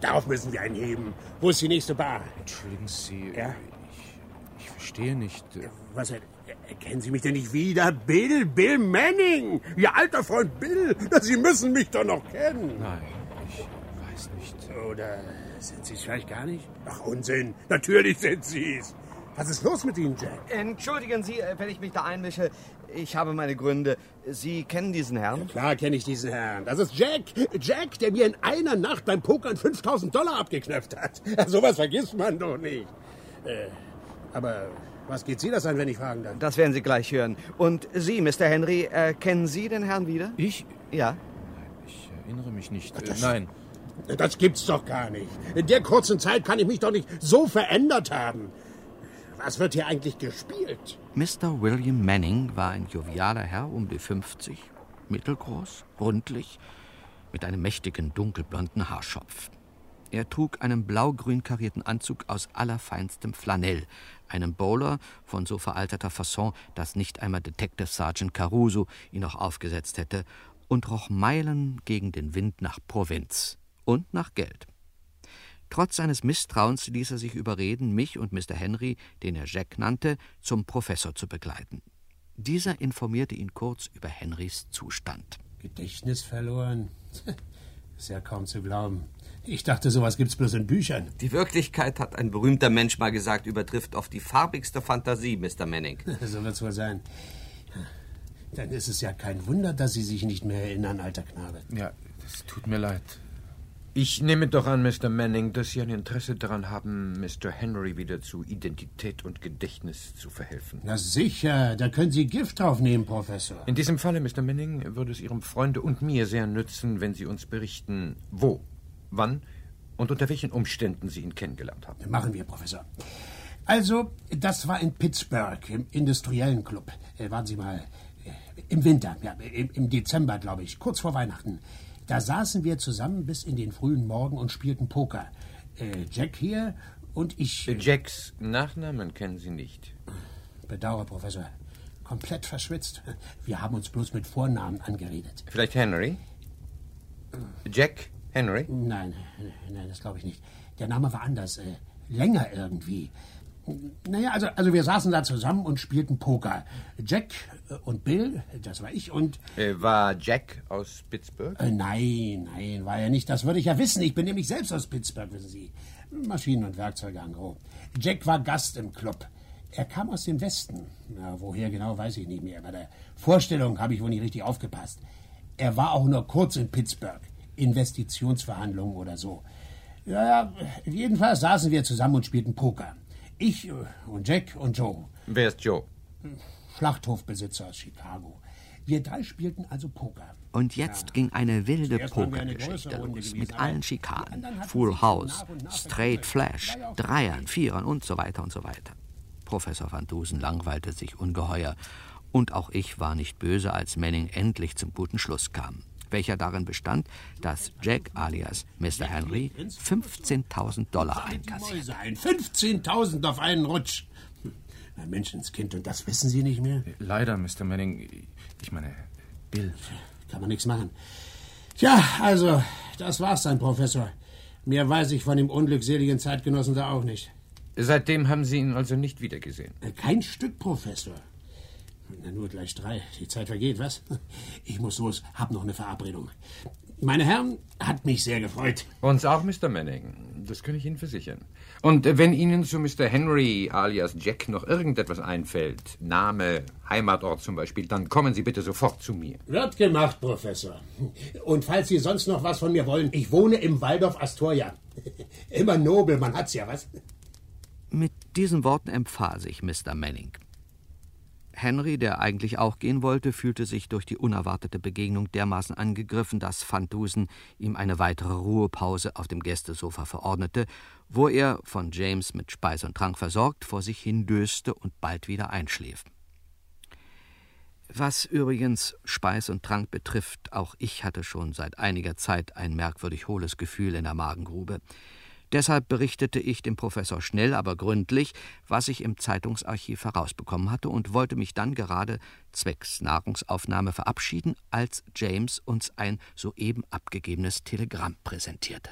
Darauf müssen wir einheben. Wo ist die nächste Bar? Entschuldigen Sie, Ja? ich, ich verstehe nicht. äh, Was, er- erkennen Sie mich denn nicht wieder? Bill, Bill Manning. Ihr alter Freund Bill. Sie müssen mich doch noch kennen. Nein, ich weiß nicht. Oder sind Sie es vielleicht gar nicht? Ach, Unsinn. Natürlich sind Sie es. Was ist los mit Ihnen, Jack? Entschuldigen Sie, äh, wenn ich mich da einmische. Ich habe meine Gründe. Sie kennen diesen Herrn? Klar kenne ich diesen Herrn. Das ist Jack. Jack, der mir in einer Nacht beim Pokern 5000 Dollar abgeknöpft hat. Ja, sowas vergisst man doch nicht. Äh, aber was geht Sie das an, wenn ich fragen darf? Das werden Sie gleich hören. Und Sie, Mr. Henry, äh, kennen Sie den Herrn wieder? Ich? Ja. Ich erinnere mich nicht. Äh, nein. Das gibt's doch gar nicht. In der kurzen Zeit kann ich mich doch nicht so verändert haben. Was wird hier eigentlich gespielt? Mr. William Manning war ein jovialer Herr um die 50, mittelgroß, rundlich, mit einem mächtigen dunkelblonden Haarschopf. Er trug einen blau-grün karierten Anzug aus allerfeinstem Flanell, einen Bowler von so veralterter Fasson, dass nicht einmal Detective Sergeant Caruso ihn noch aufgesetzt hätte, und roch Meilen gegen den Wind nach Provinz und nach Geld. Trotz seines Misstrauens ließ er sich überreden, mich und Mr. Henry, den er Jack nannte, zum Professor zu begleiten. Dieser informierte ihn kurz über Henrys Zustand. Gedächtnis verloren? Ist ja kaum zu glauben. Ich dachte, sowas gibt's bloß in Büchern. Die Wirklichkeit, hat ein berühmter Mensch mal gesagt, übertrifft oft die farbigste Fantasie, Mr. Manning. So wird's wohl sein. Dann ist es ja kein Wunder, dass Sie sich nicht mehr erinnern, alter Knabe. Ja, das tut mir leid. Ich nehme doch an, Mr. Manning, dass Sie ein Interesse daran haben, Mr. Henry wieder zu Identität und Gedächtnis zu verhelfen. Na sicher, da können Sie Gift draufnehmen, Professor. In diesem Falle, Mr. Manning, würde es Ihrem Freunde und mir sehr nützen, wenn Sie uns berichten, wo, wann und unter welchen Umständen Sie ihn kennengelernt haben. Machen wir, Professor. Also, das war in Pittsburgh, im industriellen Club. Äh, waren Sie mal äh, im Winter, ja, im, im Dezember, glaube ich, kurz vor Weihnachten. Da saßen wir zusammen bis in den frühen Morgen und spielten Poker. Äh, Jack hier und ich. äh, Jacks Nachnamen kennen Sie nicht. Bedauere, Professor. Komplett verschwitzt. Wir haben uns bloß mit Vornamen angeredet. Vielleicht Henry? Jack Henry? Nein, nein, das glaube ich nicht. Der Name war anders, äh, länger irgendwie. Naja, also, also wir saßen da zusammen und spielten Poker. Jack äh, und Bill, das war ich, und... Äh, war Jack aus Pittsburgh? Äh, nein, nein, war er nicht. Das würde ich ja wissen. Ich bin nämlich selbst aus Pittsburgh, wissen Sie. Maschinen- und Werkzeuge an Gros. Jack war Gast im Club. Er kam aus dem Westen. Na, woher genau, weiß ich nicht mehr. Bei der Vorstellung habe ich wohl nicht richtig aufgepasst. Er war auch nur kurz in Pittsburgh. Investitionsverhandlungen oder so. Ja, ja, jedenfalls saßen wir zusammen und spielten Poker. Ich äh, und Jack und Joe. Wer ist Joe? Schlachthofbesitzer aus Chicago. Wir drei spielten also Poker. Und jetzt ging eine wilde Pokergeschichte los, gewesen, mit allen Schikanen, Full House, nach und nach Straight. Flash, ja Dreiern. Vierern und so weiter und so weiter. Professor Van Dusen langweilte sich ungeheuer, und auch ich war nicht böse, als Manning endlich zum guten Schluss kam, welcher darin bestand, dass Jack alias Mr. Henry 15.000 Dollar einkassiert. Mäuse ein. 15.000 auf einen Rutsch. Ein Menschenskind, und das wissen Sie nicht mehr? Leider, Mr. Manning. Ich meine, Bill. Kann man nichts machen. Tja, also, das war's dann, Professor. Mehr weiß ich von dem unglückseligen Zeitgenossen da auch nicht. Seitdem haben Sie ihn also nicht wiedergesehen? Kein Stück, Professor. Na, nur gleich drei. Die Zeit vergeht, was? Ich muss los, hab noch eine Verabredung. Meine Herren, hat mich sehr gefreut. Uns auch, Mr. Manning. Das kann ich Ihnen versichern. Und wenn Ihnen zu Mr. Henry alias Jack noch irgendetwas einfällt, Name, Heimatort zum Beispiel, dann kommen Sie bitte sofort zu mir. Wird gemacht, Professor. Und falls Sie sonst noch was von mir wollen, ich wohne im Waldorf Astoria. Immer nobel, man hat's ja, was? Mit diesen Worten empfahl sich Mr. Manning. Henry, der eigentlich auch gehen wollte, fühlte sich durch die unerwartete Begegnung dermaßen angegriffen, dass Van Dusen ihm eine weitere Ruhepause auf dem Gästesofa verordnete, wo er, von James mit Speis und Trank versorgt, vor sich hindöste und bald wieder einschlief. Was übrigens Speis und Trank betrifft, auch ich hatte schon seit einiger Zeit ein merkwürdig hohles Gefühl in der Magengrube. Deshalb berichtete ich dem Professor schnell, aber gründlich, was ich im Zeitungsarchiv herausbekommen hatte und wollte mich dann gerade zwecks Nahrungsaufnahme verabschieden, als James uns ein soeben abgegebenes Telegramm präsentierte.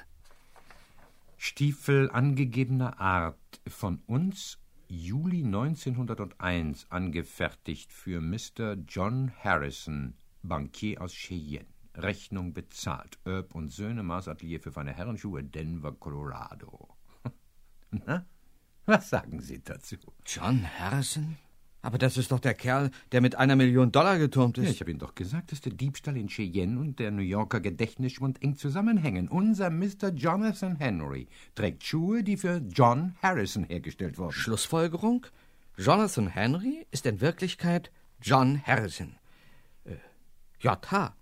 Stiefel angegebener Art von uns Juli 1901 angefertigt für Mr. John Harrison, Bankier aus Cheyenne. Rechnung bezahlt. Erb und Söhne, Maßatelier für feine Herrenschuhe, Denver, Colorado. Na, was sagen Sie dazu? John Harrison? Aber das ist doch der Kerl, der mit einer Million Dollar geturmt ist. Ja, ich habe Ihnen doch gesagt, dass der Diebstahl in Cheyenne und der New Yorker Gedächtnisschwund eng zusammenhängen. Unser Mr. Jonathan Henry trägt Schuhe, die für John Harrison hergestellt wurden. Schlussfolgerung? Jonathan Henry ist in Wirklichkeit John Harrison. Äh, JH.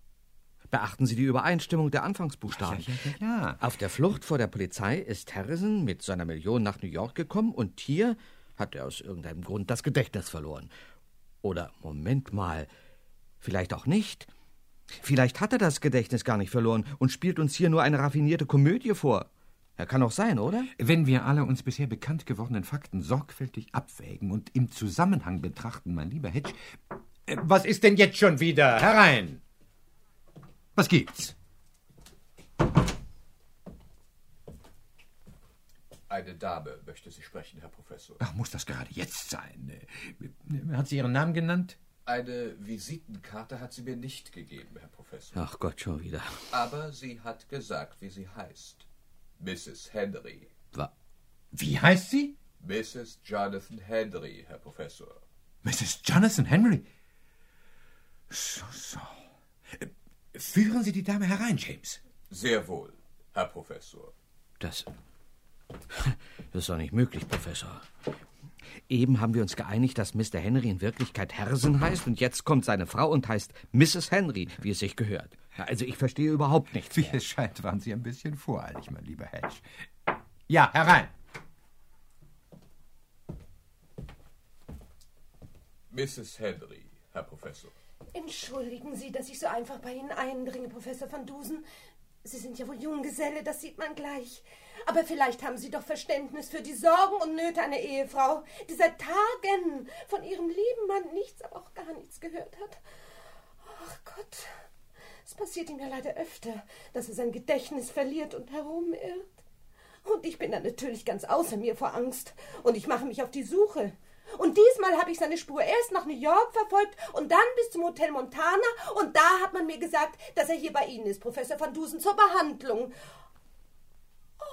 Beachten Sie die Übereinstimmung der Anfangsbuchstaben. Ja, ja, ja. Auf der Flucht vor der Polizei ist Harrison mit seiner Million nach New York gekommen und hier hat er aus irgendeinem Grund das Gedächtnis verloren. Oder, Moment mal, vielleicht auch nicht. Vielleicht hat er das Gedächtnis gar nicht verloren und spielt uns hier nur eine raffinierte Komödie vor. Er kann auch sein, oder? Wenn wir alle uns bisher bekannt gewordenen Fakten sorgfältig abwägen und im Zusammenhang betrachten, mein lieber Hedge. Äh, was ist denn jetzt schon wieder? Herein! Was gibt's? Eine Dame möchte Sie sprechen, Herr Professor. Ach, muss das gerade jetzt sein? Hat sie Ihren Namen genannt? Eine Visitenkarte hat sie mir nicht gegeben, Herr Professor. Ach Gott, schon wieder. Aber sie hat gesagt, wie sie heißt. Mrs. Henry. Wa wie heißt sie? Mrs. Jonathan Henry, Herr Professor. Mrs. Jonathan Henry? So, so. Führen Sie die Dame herein, James. Sehr wohl, Herr Professor. Das. Das ist doch nicht möglich, Professor. Eben haben wir uns geeinigt, dass Mr. Henry in Wirklichkeit Hersen heißt und jetzt kommt seine Frau und heißt Mrs. Henry, wie es sich gehört. Also ich verstehe überhaupt nichts. Wie es scheint, waren Sie ein bisschen voreilig, mein lieber Hedge. Ja, herein. Mrs. Henry, Herr Professor. Entschuldigen Sie, dass ich so einfach bei Ihnen eindringe, Professor van Dusen. Sie sind ja wohl Junggeselle, das sieht man gleich. Aber vielleicht haben Sie doch Verständnis für die Sorgen und Nöte einer Ehefrau, die seit Tagen von ihrem lieben Mann nichts, aber auch gar nichts gehört hat. Ach Gott, es passiert ihm ja leider öfter, dass er sein Gedächtnis verliert und herumirrt. Und ich bin dann natürlich ganz außer mir vor Angst. Und ich mache mich auf die Suche. Und diesmal habe ich seine Spur erst nach New York verfolgt und dann bis zum Hotel Montana. Und da hat man mir gesagt, dass er hier bei Ihnen ist, Professor van Dusen, zur Behandlung. Oh.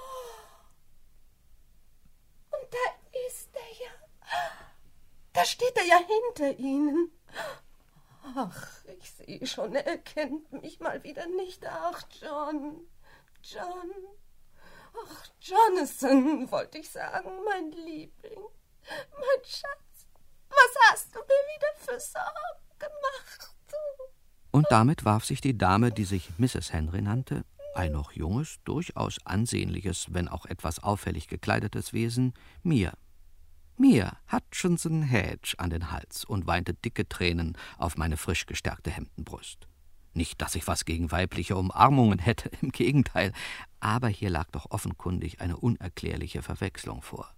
Und da ist er ja. Da steht er ja hinter Ihnen. Ach, ich sehe schon, er erkennt mich mal wieder nicht. Ach, John, John. Ach, Jonathan, wollte ich sagen, mein Liebling. Mein Schatz, was hast du mir wieder für Sorgen gemacht? Und damit warf sich die Dame, die sich Mrs. Henry nannte, ein noch junges, durchaus ansehnliches, wenn auch etwas auffällig gekleidetes Wesen, mir, mir, Hutchinson Hedge, an den Hals und weinte dicke Tränen auf meine frisch gestärkte Hemdenbrust. Nicht, dass ich was gegen weibliche Umarmungen hätte, im Gegenteil, aber hier lag doch offenkundig eine unerklärliche Verwechslung vor.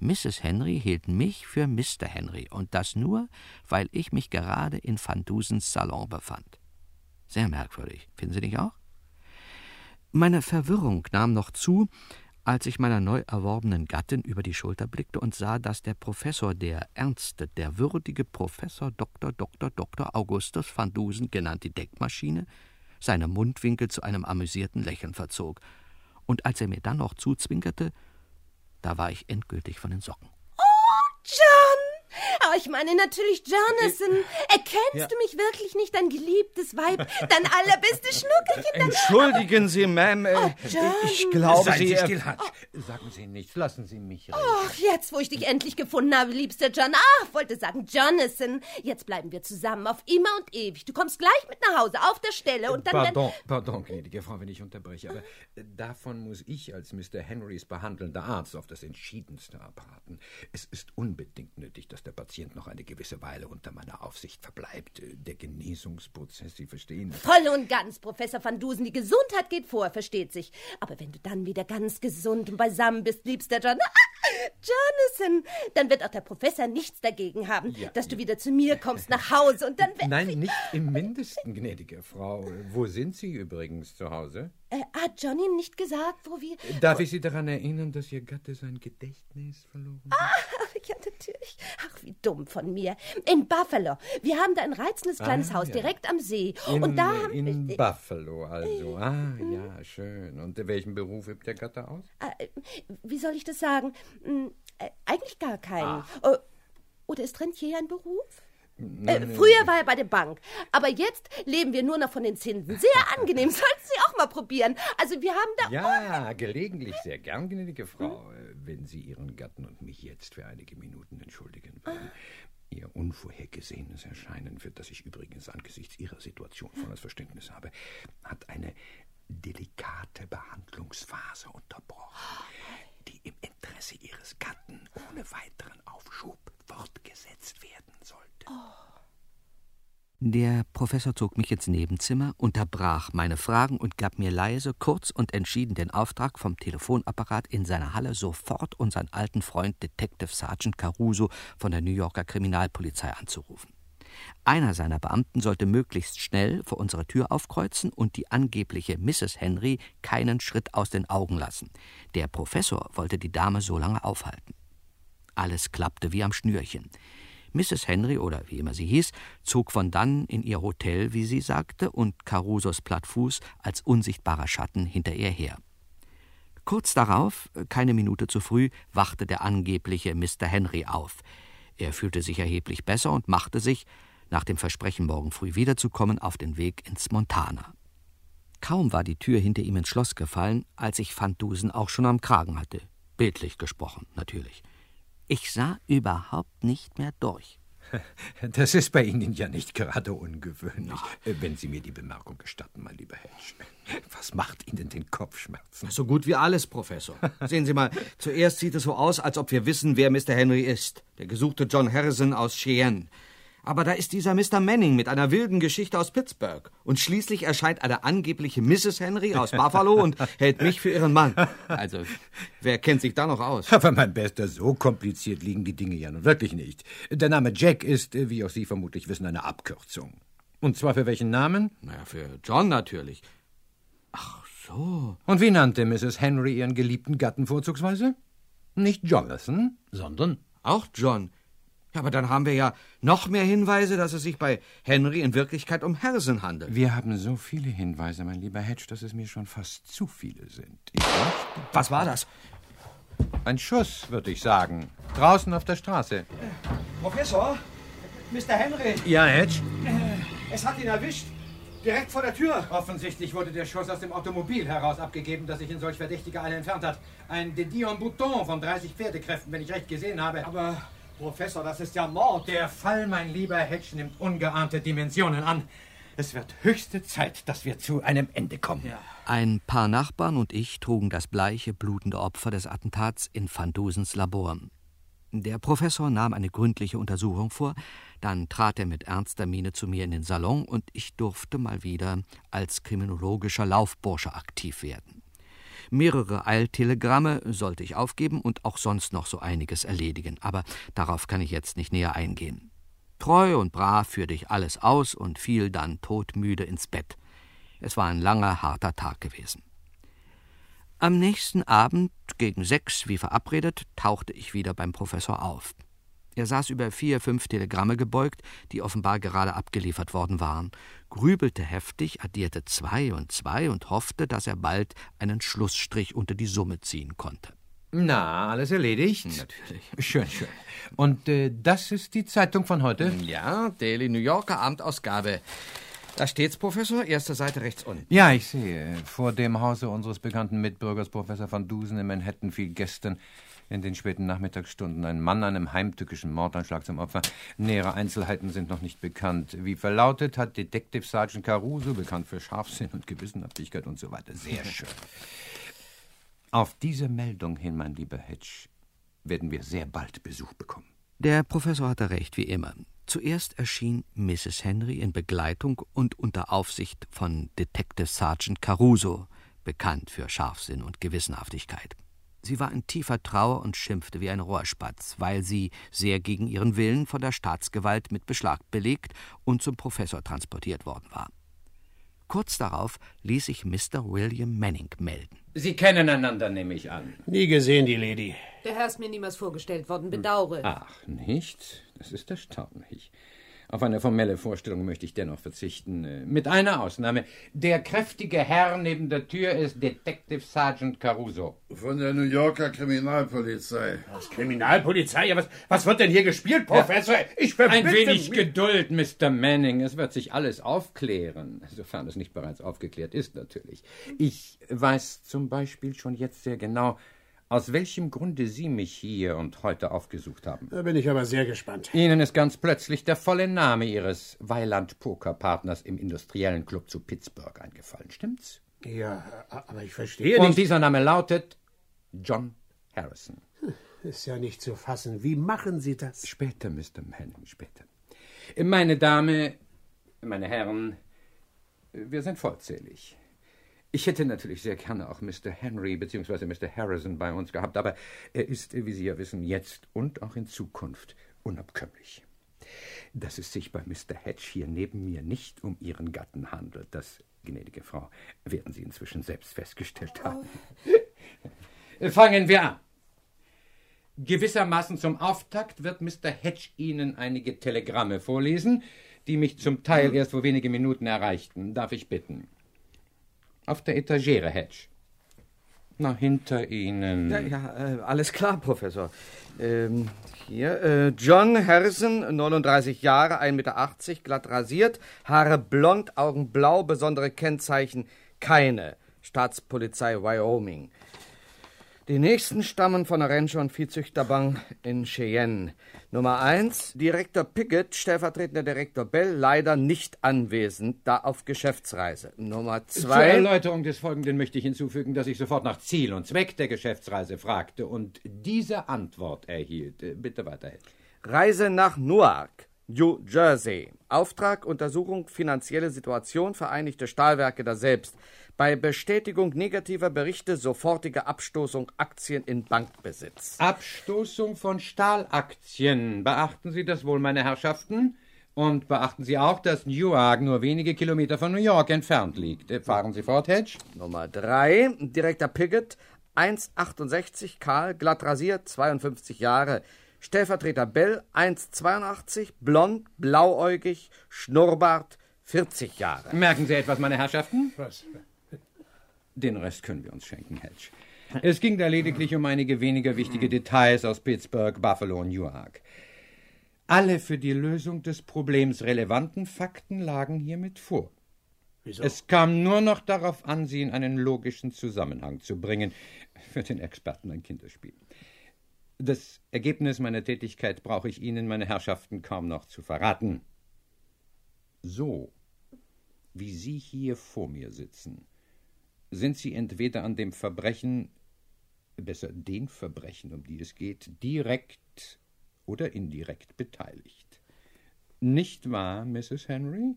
Mrs. Henry hielt mich für Mr. Henry und das nur, weil ich mich gerade in Van Dusens Salon befand. Sehr merkwürdig, finden Sie nicht auch? Meine Verwirrung nahm noch zu, als ich meiner neu erworbenen Gattin über die Schulter blickte und sah, dass der Professor, der ernste, der würdige Professor Dr. Dr. Dr. Augustus van Dusen, genannt die Denkmaschine, seine Mundwinkel zu einem amüsierten Lächeln verzog. Und als er mir dann noch zuzwinkerte, da war ich endgültig von den Socken. Oh, John! Aber ich meine natürlich Jonathan. Erkennst Ja. du mich wirklich nicht, dein geliebtes Weib, dein allerbeste Schnuckelchen? Entschuldigen Sie, Ma'am. äh, Oh, ich glaube, Seien Sie. Sie äh, still, Hutch. Sagen Sie nichts. Lassen Sie mich reden. Ach, jetzt, wo ich dich endlich gefunden habe, liebster John. Ach, wollte sagen Jonathan. Jetzt bleiben wir zusammen auf immer und ewig. Du kommst gleich mit nach Hause, auf der Stelle und dann... Pardon, pardon, gnädige Frau, wenn ich unterbreche, aber äh, davon muss ich als Mr. Henrys behandelnder Arzt auf das Entschiedenste abraten. Es ist unbedingt nötig, dass der Patient noch eine gewisse Weile unter meiner Aufsicht verbleibt. Der Genesungsprozess, Sie verstehen. Voll und ganz, Professor van Dusen. Die Gesundheit geht vor, versteht sich. Aber wenn du dann wieder ganz gesund und beisammen bist, liebster John, Jonathan, dann wird auch der Professor nichts dagegen haben, Ja, dass du wieder zu mir kommst nach Hause und dann... Nein, nicht im Mindesten, gnädige Frau. Wo sind Sie übrigens zu Hause? Äh, hat John Ihnen nicht gesagt, wo wir... Darf ich Sie daran erinnern, dass Ihr Gatte sein Gedächtnis verloren hat? Ah, ja, natürlich. Ach, wie dumm von mir. In Buffalo. Wir haben da ein reizendes kleines Ah, Haus ja. direkt am See. In, und da haben in wir... Buffalo also. Ah, ja, schön. Und welchen Beruf übt der Gatte aus? Äh, wie soll ich das sagen? Hm, äh, eigentlich gar keinen. Ah. Äh, oder ist Rentier ein Beruf? Äh, Nein, früher war er bei der Bank, aber jetzt leben wir nur noch von den Zinsen. Sehr angenehm, sollten Sie auch mal probieren. Also wir haben da... Ja, gelegentlich sehr gern, gnädige Frau, äh, wenn Sie Ihren Gatten und mich jetzt für einige Minuten entschuldigen würden. Ihr unvorhergesehenes Erscheinen, für das ich übrigens angesichts Ihrer Situation volles Verständnis habe, hat eine delikate Behandlungsphase unterbrochen, die im Interesse Ihres Gatten ohne weiteren Aufschub fortgesetzt werden sollte. Der Professor zog mich ins Nebenzimmer, unterbrach meine Fragen und gab mir leise, kurz und entschieden den Auftrag, vom Telefonapparat in seiner Halle sofort unseren alten Freund Detective Sergeant Caruso von der New Yorker Kriminalpolizei anzurufen. Einer seiner Beamten sollte möglichst schnell vor unserer Tür aufkreuzen und die angebliche Mrs. Henry keinen Schritt aus den Augen lassen. Der Professor wollte die Dame so lange aufhalten. Alles klappte wie am Schnürchen. Mrs. Henry, oder wie immer sie hieß, zog von dann in ihr Hotel, wie sie sagte, und Carusos Plattfuß als unsichtbarer Schatten hinter ihr her. Kurz darauf, keine Minute zu früh, wachte der angebliche Mr. Henry auf. Er fühlte sich erheblich besser und machte sich, nach dem Versprechen, morgen früh wiederzukommen, auf den Weg ins Montana. Kaum war die Tür hinter ihm ins Schloss gefallen, als ich Van auch schon am Kragen hatte. Bildlich gesprochen, natürlich. Ich sah überhaupt nicht mehr durch. Das ist bei Ihnen ja nicht gerade ungewöhnlich, äh, wenn Sie mir die Bemerkung gestatten, mein lieber Hedge. Was macht Ihnen den Kopfschmerzen? So gut wie alles, Professor. Sehen Sie mal, zuerst sieht es so aus, als ob wir wissen, wer Mr. Henry ist. Der gesuchte John Harrison aus Cheyenne. Aber da ist dieser Mr. Manning mit einer wilden Geschichte aus Pittsburgh. Und schließlich erscheint eine angebliche Mrs. Henry aus Buffalo und hält mich für ihren Mann. Also, wer kennt sich da noch aus? Aber mein Bester, so kompliziert liegen die Dinge ja nun wirklich nicht. Der Name Jack ist, äh, wie auch Sie vermutlich wissen, eine Abkürzung. Und zwar für welchen Namen? Naja, für John natürlich. Ach so. Und wie nannte Mrs. Henry ihren geliebten Gatten vorzugsweise? Nicht Jonathan? Sondern? Auch John. Ja, aber dann haben wir ja noch mehr Hinweise, dass es sich bei Henry in Wirklichkeit um Harrison handelt. Wir haben so viele Hinweise, mein lieber Hedge, dass es mir schon fast zu viele sind. Ich Was war das? Ein Schuss, würde ich sagen. Draußen auf der Straße. Professor, Mr. Henry, Ja, Hedge? es hat ihn erwischt. Direkt vor der Tür. Offensichtlich wurde der Schuss aus dem Automobil heraus abgegeben, das sich in solch verdächtiger Eile entfernt hat. Ein De Dion Bouton von 30 Pferdekräften, wenn ich recht gesehen habe. Aber, Professor, das ist ja Mord. Der Fall, mein lieber Hedge, nimmt ungeahnte Dimensionen an. Es wird höchste Zeit, dass wir zu einem Ende kommen. Ein paar Nachbarn und ich trugen das bleiche, blutende Opfer des Attentats in Van Dusens Labor. Der Professor nahm eine gründliche Untersuchung vor, dann trat er mit ernster Miene zu mir in den Salon und ich durfte mal wieder als kriminologischer Laufbursche aktiv werden. Mehrere Eiltelegramme sollte ich aufgeben und auch sonst noch so einiges erledigen, aber darauf kann ich jetzt nicht näher eingehen. Treu und brav führte ich alles aus und fiel dann todmüde ins Bett. Es war ein langer, harter Tag gewesen. Am nächsten Abend, gegen sechs wie verabredet, tauchte ich wieder beim Professor auf. Er saß über vier, fünf Telegramme gebeugt, die offenbar gerade abgeliefert worden waren, grübelte heftig, addierte zwei und zwei und hoffte, dass er bald einen Schlussstrich unter die Summe ziehen konnte. Na, alles erledigt? Natürlich. Schön, schön. Und äh, das ist die Zeitung von heute? Ja, Daily New Yorker Abendausgabe. Da steht's, Professor, erste Seite rechts unten. Ja, ich sehe. Vor dem Hause unseres bekannten Mitbürgers Professor van Dusen in Manhattan fiel gestern in den späten Nachmittagsstunden ein Mann einem heimtückischen Mordanschlag zum Opfer. Nähere Einzelheiten sind noch nicht bekannt. Wie verlautet hat Detective Sergeant Caruso, bekannt für Scharfsinn und Gewissenhaftigkeit und so weiter. Sehr schön. Auf diese Meldung hin, mein lieber Hedge, werden wir sehr bald Besuch bekommen. Der Professor hatte recht, wie immer. Zuerst erschien Mrs. Henry in Begleitung und unter Aufsicht von Detective Sergeant Caruso, bekannt für Scharfsinn und Gewissenhaftigkeit. Sie war in tiefer Trauer und schimpfte wie ein Rohrspatz, weil sie, sehr gegen ihren Willen, von der Staatsgewalt mit Beschlag belegt und zum Professor transportiert worden war. Kurz darauf ließ sich Mr. William Manning melden. Sie kennen einander, nehme ich an. Nie gesehen, die Lady. Der Herr ist mir niemals vorgestellt worden, bedauere. Ach, nicht? Das ist erstaunlich. Auf eine formelle Vorstellung möchte ich dennoch verzichten. Äh, Mit einer Ausnahme. Der kräftige Herr neben der Tür ist Detective Sergeant Caruso. Von der New Yorker Kriminalpolizei. Was, Kriminalpolizei? Ja, was, was wird denn hier gespielt, Professor? Ich Ein verbitte wenig mich- Geduld, Mr. Manning. Es wird sich alles aufklären, sofern es nicht bereits aufgeklärt ist, natürlich. Ich weiß zum Beispiel schon jetzt sehr genau, aus welchem Grunde Sie mich hier und heute aufgesucht haben. Da bin ich aber sehr gespannt. Ihnen ist ganz plötzlich der volle Name Ihres Weiland-Pokerpartners im industriellen Club zu Pittsburgh eingefallen, stimmt's? Ja, aber ich verstehe Und nicht. dieser Name lautet John Harrison. Ist ja nicht zu fassen. Wie machen Sie das? Später, Mr. Manning, später. Meine Dame, meine Herren, wir sind vollzählig. Ich hätte natürlich sehr gerne auch Mr. Henry bzw. Mr. Harrison bei uns gehabt, aber er ist, wie Sie ja wissen, jetzt und auch in Zukunft unabkömmlich. Dass es sich bei Mr. Hedge hier neben mir nicht um Ihren Gatten handelt, das, gnädige Frau, werden Sie inzwischen selbst festgestellt haben. Fangen wir an. Gewissermaßen zum Auftakt wird Mr. Hedge Ihnen einige Telegramme vorlesen, die mich zum Teil erst vor wenige Minuten erreichten. Darf ich bitten? Auf der Etagere, Hedge. Na, hinter Ihnen. Ja, ja, äh, alles klar, Professor. Ähm, hier, äh, John Harrison, 39 Jahre, 1,80 Meter, glatt rasiert, Haare blond, Augen blau, besondere Kennzeichen keine. Staatspolizei Wyoming. Die nächsten stammen von der Rancher- und Viehzüchterbank in Cheyenne. Nummer eins, Direktor Pickett, stellvertretender Direktor Bell, leider nicht anwesend, da auf Geschäftsreise. Nummer Zur zwei. Erläuterung des Folgenden möchte ich hinzufügen, dass ich sofort nach Ziel und Zweck der Geschäftsreise fragte und diese Antwort erhielt. Äh, Bitte weiter, Hedge. Reise nach Newark, New Jersey. Auftrag, Untersuchung, finanzielle Situation, Vereinigte Stahlwerke daselbst. Bei Bestätigung negativer Berichte sofortige Abstoßung Aktien in Bankbesitz. Abstoßung von Stahlaktien. Beachten Sie das wohl, meine Herrschaften? Und beachten Sie auch, dass Newark nur wenige Kilometer von New York entfernt liegt. Fahren Sie fort, Hedge. Nummer drei, Direktor Pickett, 1,68, kahl, glatt rasiert, 52 Jahre. Stellvertreter Bell, 1,82, blond, blauäugig, Schnurrbart, 40 Jahre. Merken Sie etwas, meine Herrschaften? Was? Den Rest können wir uns schenken, Hedge. Es ging da lediglich um einige weniger wichtige Details aus Pittsburgh, Buffalo und Newark. Alle für die Lösung des Problems relevanten Fakten lagen hiermit vor. Wieso? Es kam nur noch darauf an, sie in einen logischen Zusammenhang zu bringen. Für den Experten ein Kinderspiel. Das Ergebnis meiner Tätigkeit brauche ich Ihnen, meine Herrschaften, kaum noch zu verraten. So, wie Sie hier vor mir sitzen, sind Sie entweder an dem Verbrechen, besser den Verbrechen, um die es geht, direkt oder indirekt beteiligt. Nicht wahr, Mrs. Henry?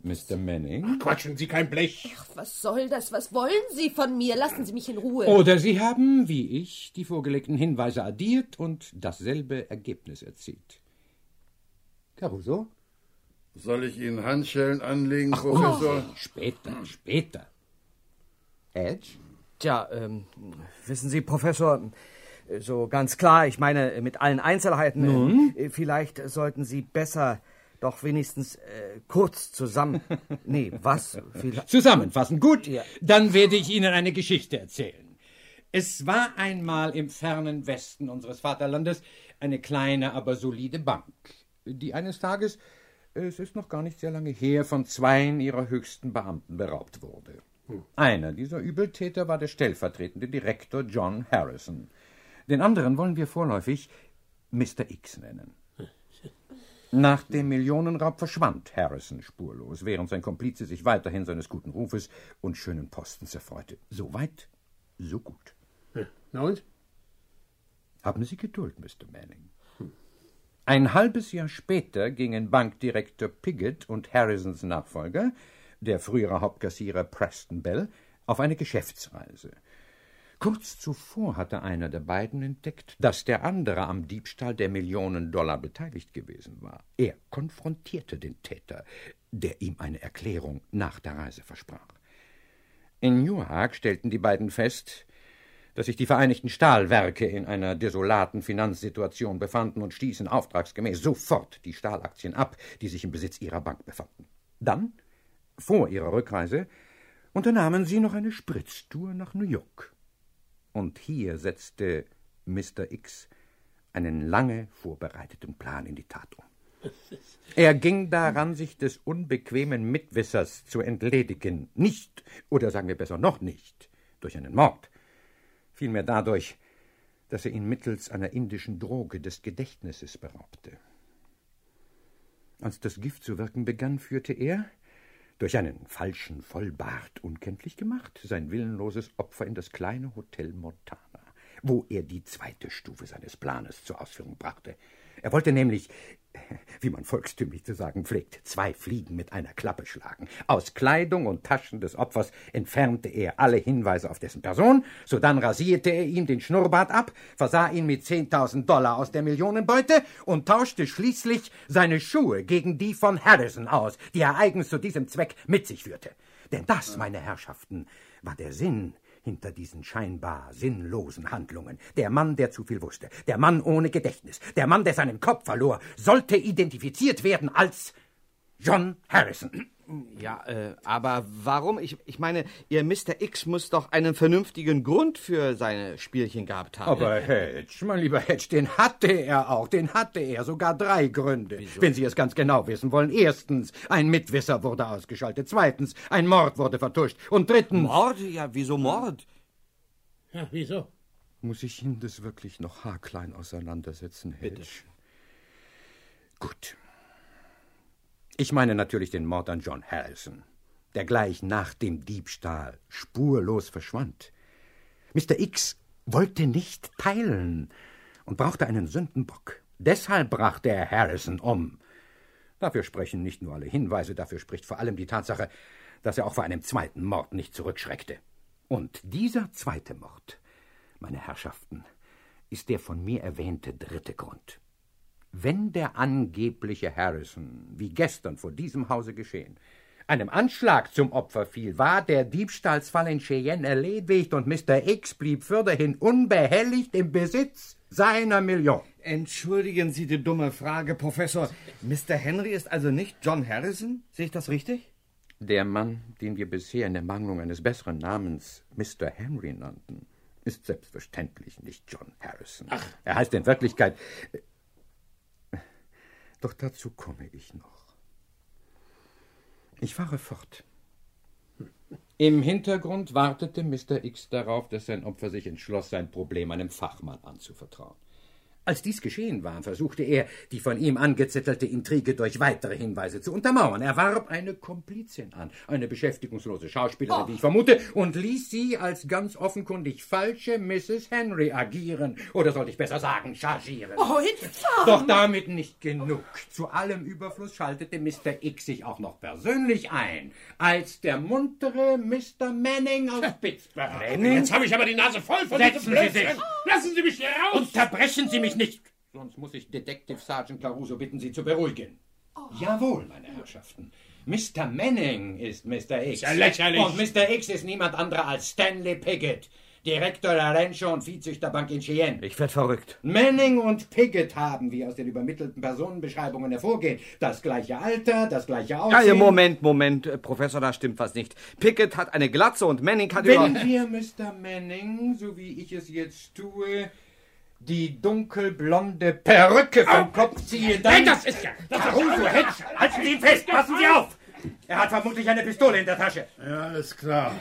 Mr. Manning? Quatschen Sie kein Blech. Ach, was soll das? Was wollen Sie von mir? Lassen Sie mich in Ruhe. Oder Sie haben, wie ich, die vorgelegten Hinweise addiert und dasselbe Ergebnis erzielt. Caruso? Soll ich Ihnen Handschellen anlegen, Ach, Professor? oh, später, später. Edge? Tja, ähm, wissen Sie, Professor, so ganz klar, ich meine, mit allen Einzelheiten, Nun? äh, vielleicht sollten Sie besser doch wenigstens äh, kurz zusammen. Nee, was? Vielleicht- Zusammenfassen, gut. Ja. Dann werde ich Ihnen eine Geschichte erzählen. Es war einmal im fernen Westen unseres Vaterlandes eine kleine, aber solide Bank, die eines Tages, es ist noch gar nicht sehr lange her, von zweien ihrer höchsten Beamten beraubt wurde. Einer dieser Übeltäter war der stellvertretende Direktor John Harrison. Den anderen wollen wir vorläufig Mr. X nennen. Nach dem Millionenraub verschwand Harrison spurlos, während sein Komplize sich weiterhin seines guten Rufes und schönen Postens erfreute. So weit, so gut. Na und? Haben Sie Geduld, Mr. Manning. Ein halbes Jahr später gingen Bankdirektor Piggott und Harrisons Nachfolger, der frühere Hauptkassierer Preston Bell, auf eine Geschäftsreise. Kurz zuvor hatte einer der beiden entdeckt, dass der andere am Diebstahl der Millionen Dollar beteiligt gewesen war. Er konfrontierte den Täter, der ihm eine Erklärung nach der Reise versprach. In Newark stellten die beiden fest, dass sich die Vereinigten Stahlwerke in einer desolaten Finanzsituation befanden und stießen auftragsgemäß sofort die Stahlaktien ab, die sich im Besitz ihrer Bank befanden. Dann, vor ihrer Rückreise, unternahmen sie noch eine Spritztour nach New York. Und hier setzte Mr. X einen lange vorbereiteten Plan in die Tat um. Er ging daran, sich des unbequemen Mitwissers zu entledigen, nicht, oder sagen wir besser noch nicht, durch einen Mord, vielmehr dadurch, dass er ihn mittels einer indischen Droge des Gedächtnisses beraubte. Als das Gift zu wirken begann, führte er, durch einen falschen Vollbart unkenntlich gemacht, sein willenloses Opfer in das kleine Hotel Montana, wo er die zweite Stufe seines Planes zur Ausführung brachte. Er wollte nämlich, wie man volkstümlich zu sagen pflegt, zwei Fliegen mit einer Klappe schlagen. Aus Kleidung und Taschen des Opfers entfernte er alle Hinweise auf dessen Person, sodann rasierte er ihm den Schnurrbart ab, versah ihn mit 10.000 Dollar aus der Millionenbeute und tauschte schließlich seine Schuhe gegen die von Harrison aus, die er eigens zu diesem Zweck mit sich führte. Denn das, meine Herrschaften, war der Sinn hinter diesen scheinbar sinnlosen Handlungen. Der Mann, der zu viel wusste, der Mann ohne Gedächtnis, der Mann, der seinen Kopf verlor, sollte identifiziert werden als John Harrison. Ja, äh, aber warum? Ich, ich meine, Ihr Mr. X muss doch einen vernünftigen Grund für seine Spielchen gehabt haben. Aber Hedge, mein lieber Hedge, den hatte er auch, den hatte er, sogar drei Gründe, wenn Sie es ganz genau wissen wollen. Erstens, ein Mitwisser wurde ausgeschaltet. Zweitens, ein Mord wurde vertuscht. Und drittens... Mord? Ja, wieso Mord? Ja, wieso? Muss ich Ihnen das wirklich noch haarklein auseinandersetzen, Hedge? Bitte. Gut. Ich meine natürlich den Mord an John Harrison, der gleich nach dem Diebstahl spurlos verschwand. Mr. X wollte nicht teilen und brauchte einen Sündenbock. Deshalb brachte er Harrison um. Dafür sprechen nicht nur alle Hinweise, dafür spricht vor allem die Tatsache, dass er auch vor einem zweiten Mord nicht zurückschreckte. Und dieser zweite Mord, meine Herrschaften, ist der von mir erwähnte dritte Grund. Wenn der angebliche Harrison, wie gestern vor diesem Hause geschehen, einem Anschlag zum Opfer fiel, war der Diebstahlsfall in Cheyenne erledigt und Mr. X blieb fürderhin unbehelligt im Besitz seiner Million. Entschuldigen Sie die dumme Frage, Professor. Mr. Henry ist also nicht John Harrison? Sehe ich das richtig? Der Mann, den wir bisher in der Mangelung eines besseren Namens Mr. Henry nannten, ist selbstverständlich nicht John Harrison. Ach. Er heißt in Wirklichkeit. Doch dazu komme ich noch. Ich fahre fort. Im Hintergrund wartete Mr. X darauf, dass sein Opfer sich entschloss, sein Problem einem Fachmann anzuvertrauen. Als dies geschehen war, versuchte er, die von ihm angezettelte Intrige durch weitere Hinweise zu untermauern. Er warb eine Komplizin an, eine beschäftigungslose Schauspielerin, Oh. wie ich vermute, und ließ sie als ganz offenkundig falsche Mrs. Henry agieren. Oder sollte ich besser sagen, chargieren. Oh, infam! Doch damit nicht genug. Zu allem Überfluss schaltete Mr. X sich auch noch persönlich ein, als der muntere Mr. Manning aus Pittsburgh. Jetzt habe ich aber die Nase voll von Setzen diesem Sie Blödsinn. sich. Lassen Sie mich hier raus! Unterbrechen Sie mich nicht! Sonst muss ich Detective Sergeant Caruso bitten, Sie zu beruhigen. Jawohl, meine Herrschaften. Mr. Manning ist Mr. X. ja lächerlich. Und Mr. X ist niemand anderer als Stanley Piggott, Direktor der Rancher- und Viehzüchterbank in Cheyenne. Ich werd verrückt. Manning und Piggott haben, wie aus den übermittelten Personenbeschreibungen hervorgeht, das gleiche Alter, das gleiche Aussehen. ja, Moment, Moment, äh, Professor, da stimmt was nicht. Pickett hat eine Glatze und Manning hat Wenn über... wir Mr. Manning, so wie ich es jetzt tue, die dunkelblonde Perücke vom Kopf ziehen, dann... Nein, das ist ja... Das ist Caruso, Hedge, halten Sie ihn fest, passen Sie auf! Er hat vermutlich eine Pistole in der Tasche. Ja, ist klar.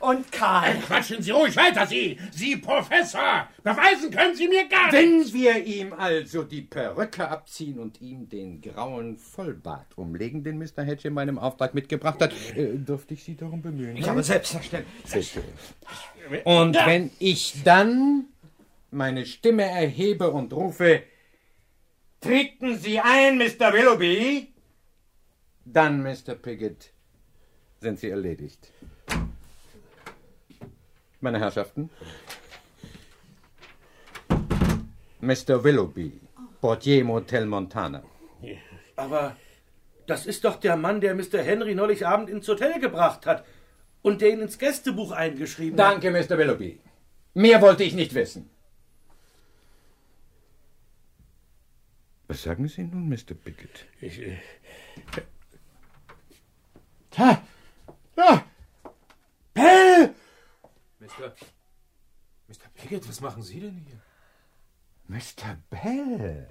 Und Karl. Quatschen Sie ruhig weiter, Sie! Sie, Professor! Beweisen können Sie mir gar Wenn nichts! wir ihm also die Perücke abziehen und ihm den grauen Vollbart umlegen, den Mr. Hedge in meinem Auftrag mitgebracht hat, äh, dürfte ich Sie darum bemühen. Ich habe selbstverständlich... Bitte. Und wenn ich dann meine Stimme erhebe und rufe, treten Sie ein, Mr. Willoughby, dann, Mr. Piggott, sind Sie erledigt. Meine Herrschaften, Mr. Willoughby, Portier Motel Montana. Aber das ist doch der Mann, der Mr. Henry neulich Abend ins Hotel gebracht hat und den ins Gästebuch eingeschrieben hat. Danke, Mr. Willoughby. Mehr wollte ich nicht wissen. Was sagen Sie nun, Mr. Pickett? Ich, äh, Ha! Ja! Pell! Mr. Mr. Piggott, was machen Sie denn hier? Mr. Bell!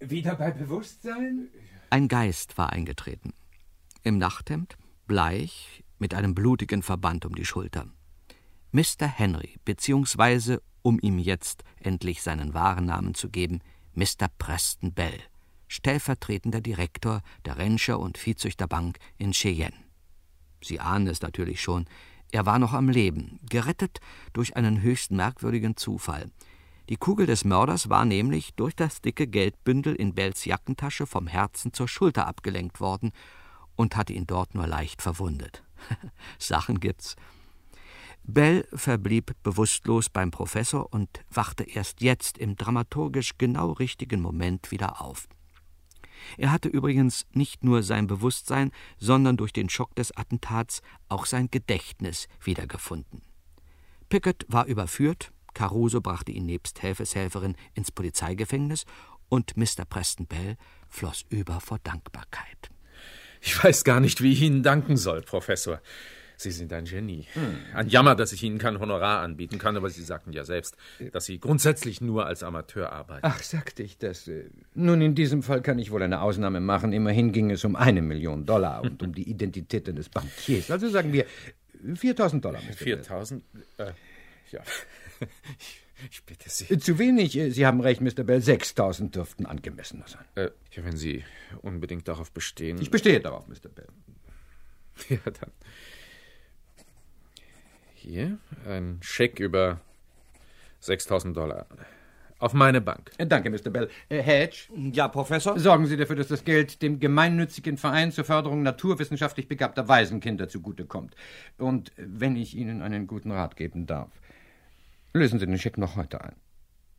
Wieder bei Bewusstsein? Ein Geist war eingetreten. Im Nachthemd, bleich, mit einem blutigen Verband um die Schulter. Mr. Henry, beziehungsweise, um ihm jetzt endlich seinen wahren Namen zu geben, Mr. Preston Bell, stellvertretender Direktor der Rancher- und Viehzüchterbank in Cheyenne. Sie ahnen es natürlich schon, er war noch am Leben, gerettet durch einen höchst merkwürdigen Zufall. Die Kugel des Mörders war nämlich durch das dicke Geldbündel in Bells Jackentasche vom Herzen zur Schulter abgelenkt worden und hatte ihn dort nur leicht verwundet. Sachen gibt's. Bell verblieb bewusstlos beim Professor und wachte erst jetzt im dramaturgisch genau richtigen Moment wieder auf. Er hatte übrigens nicht nur sein Bewusstsein, sondern durch den Schock des Attentats auch sein Gedächtnis wiedergefunden. Pickett war überführt, Caruso brachte ihn nebst Helfeshelferin ins Polizeigefängnis und Mr. Preston Bell floss über vor Dankbarkeit. Ich weiß gar nicht, wie ich Ihnen danken soll, Professor. Sie sind ein Genie. Ein Jammer, dass ich Ihnen kein Honorar anbieten kann, aber Sie sagten ja selbst, dass Sie grundsätzlich nur als Amateur arbeiten. Ach, sagte ich das. äh, Nun, in diesem Fall kann ich wohl eine Ausnahme machen. Immerhin ging es um eine Million Dollar und um die Identität eines Bankiers. Also sagen wir 4000 Dollar. Mr. Bell. 4000? Äh, ja. Ich, bitte Sie. Zu wenig. äh, Sie haben recht, Mr. Bell. 6000 dürften angemessener sein. Äh, ja, wenn Sie unbedingt darauf bestehen. Ich bestehe darauf, Mr. Bell. Ja, dann. Hier ein Scheck über 6000 Dollar. Auf meine Bank. Äh, Danke, Mr. Bell. Äh, Hedge? Ja, Professor? Sorgen Sie dafür, dass das Geld dem gemeinnützigen Verein zur Förderung naturwissenschaftlich begabter Waisenkinder zugutekommt. Und wenn ich Ihnen einen guten Rat geben darf, lösen Sie den Scheck noch heute ein.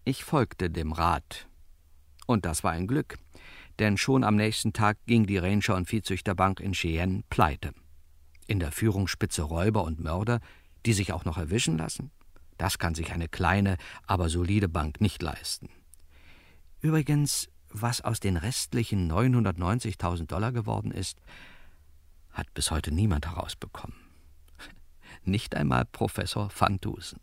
Ich folgte dem Rat. Und das war ein Glück, denn schon am nächsten Tag ging die Ranger- und Viehzüchterbank in Cheyenne pleite. In der Führungsspitze Räuber und Mörder, die sich auch noch erwischen lassen? Das kann sich eine kleine, aber solide Bank nicht leisten. Übrigens, was aus den restlichen 990.000 Dollar geworden ist, hat bis heute niemand herausbekommen. Nicht einmal Professor Van Dusen.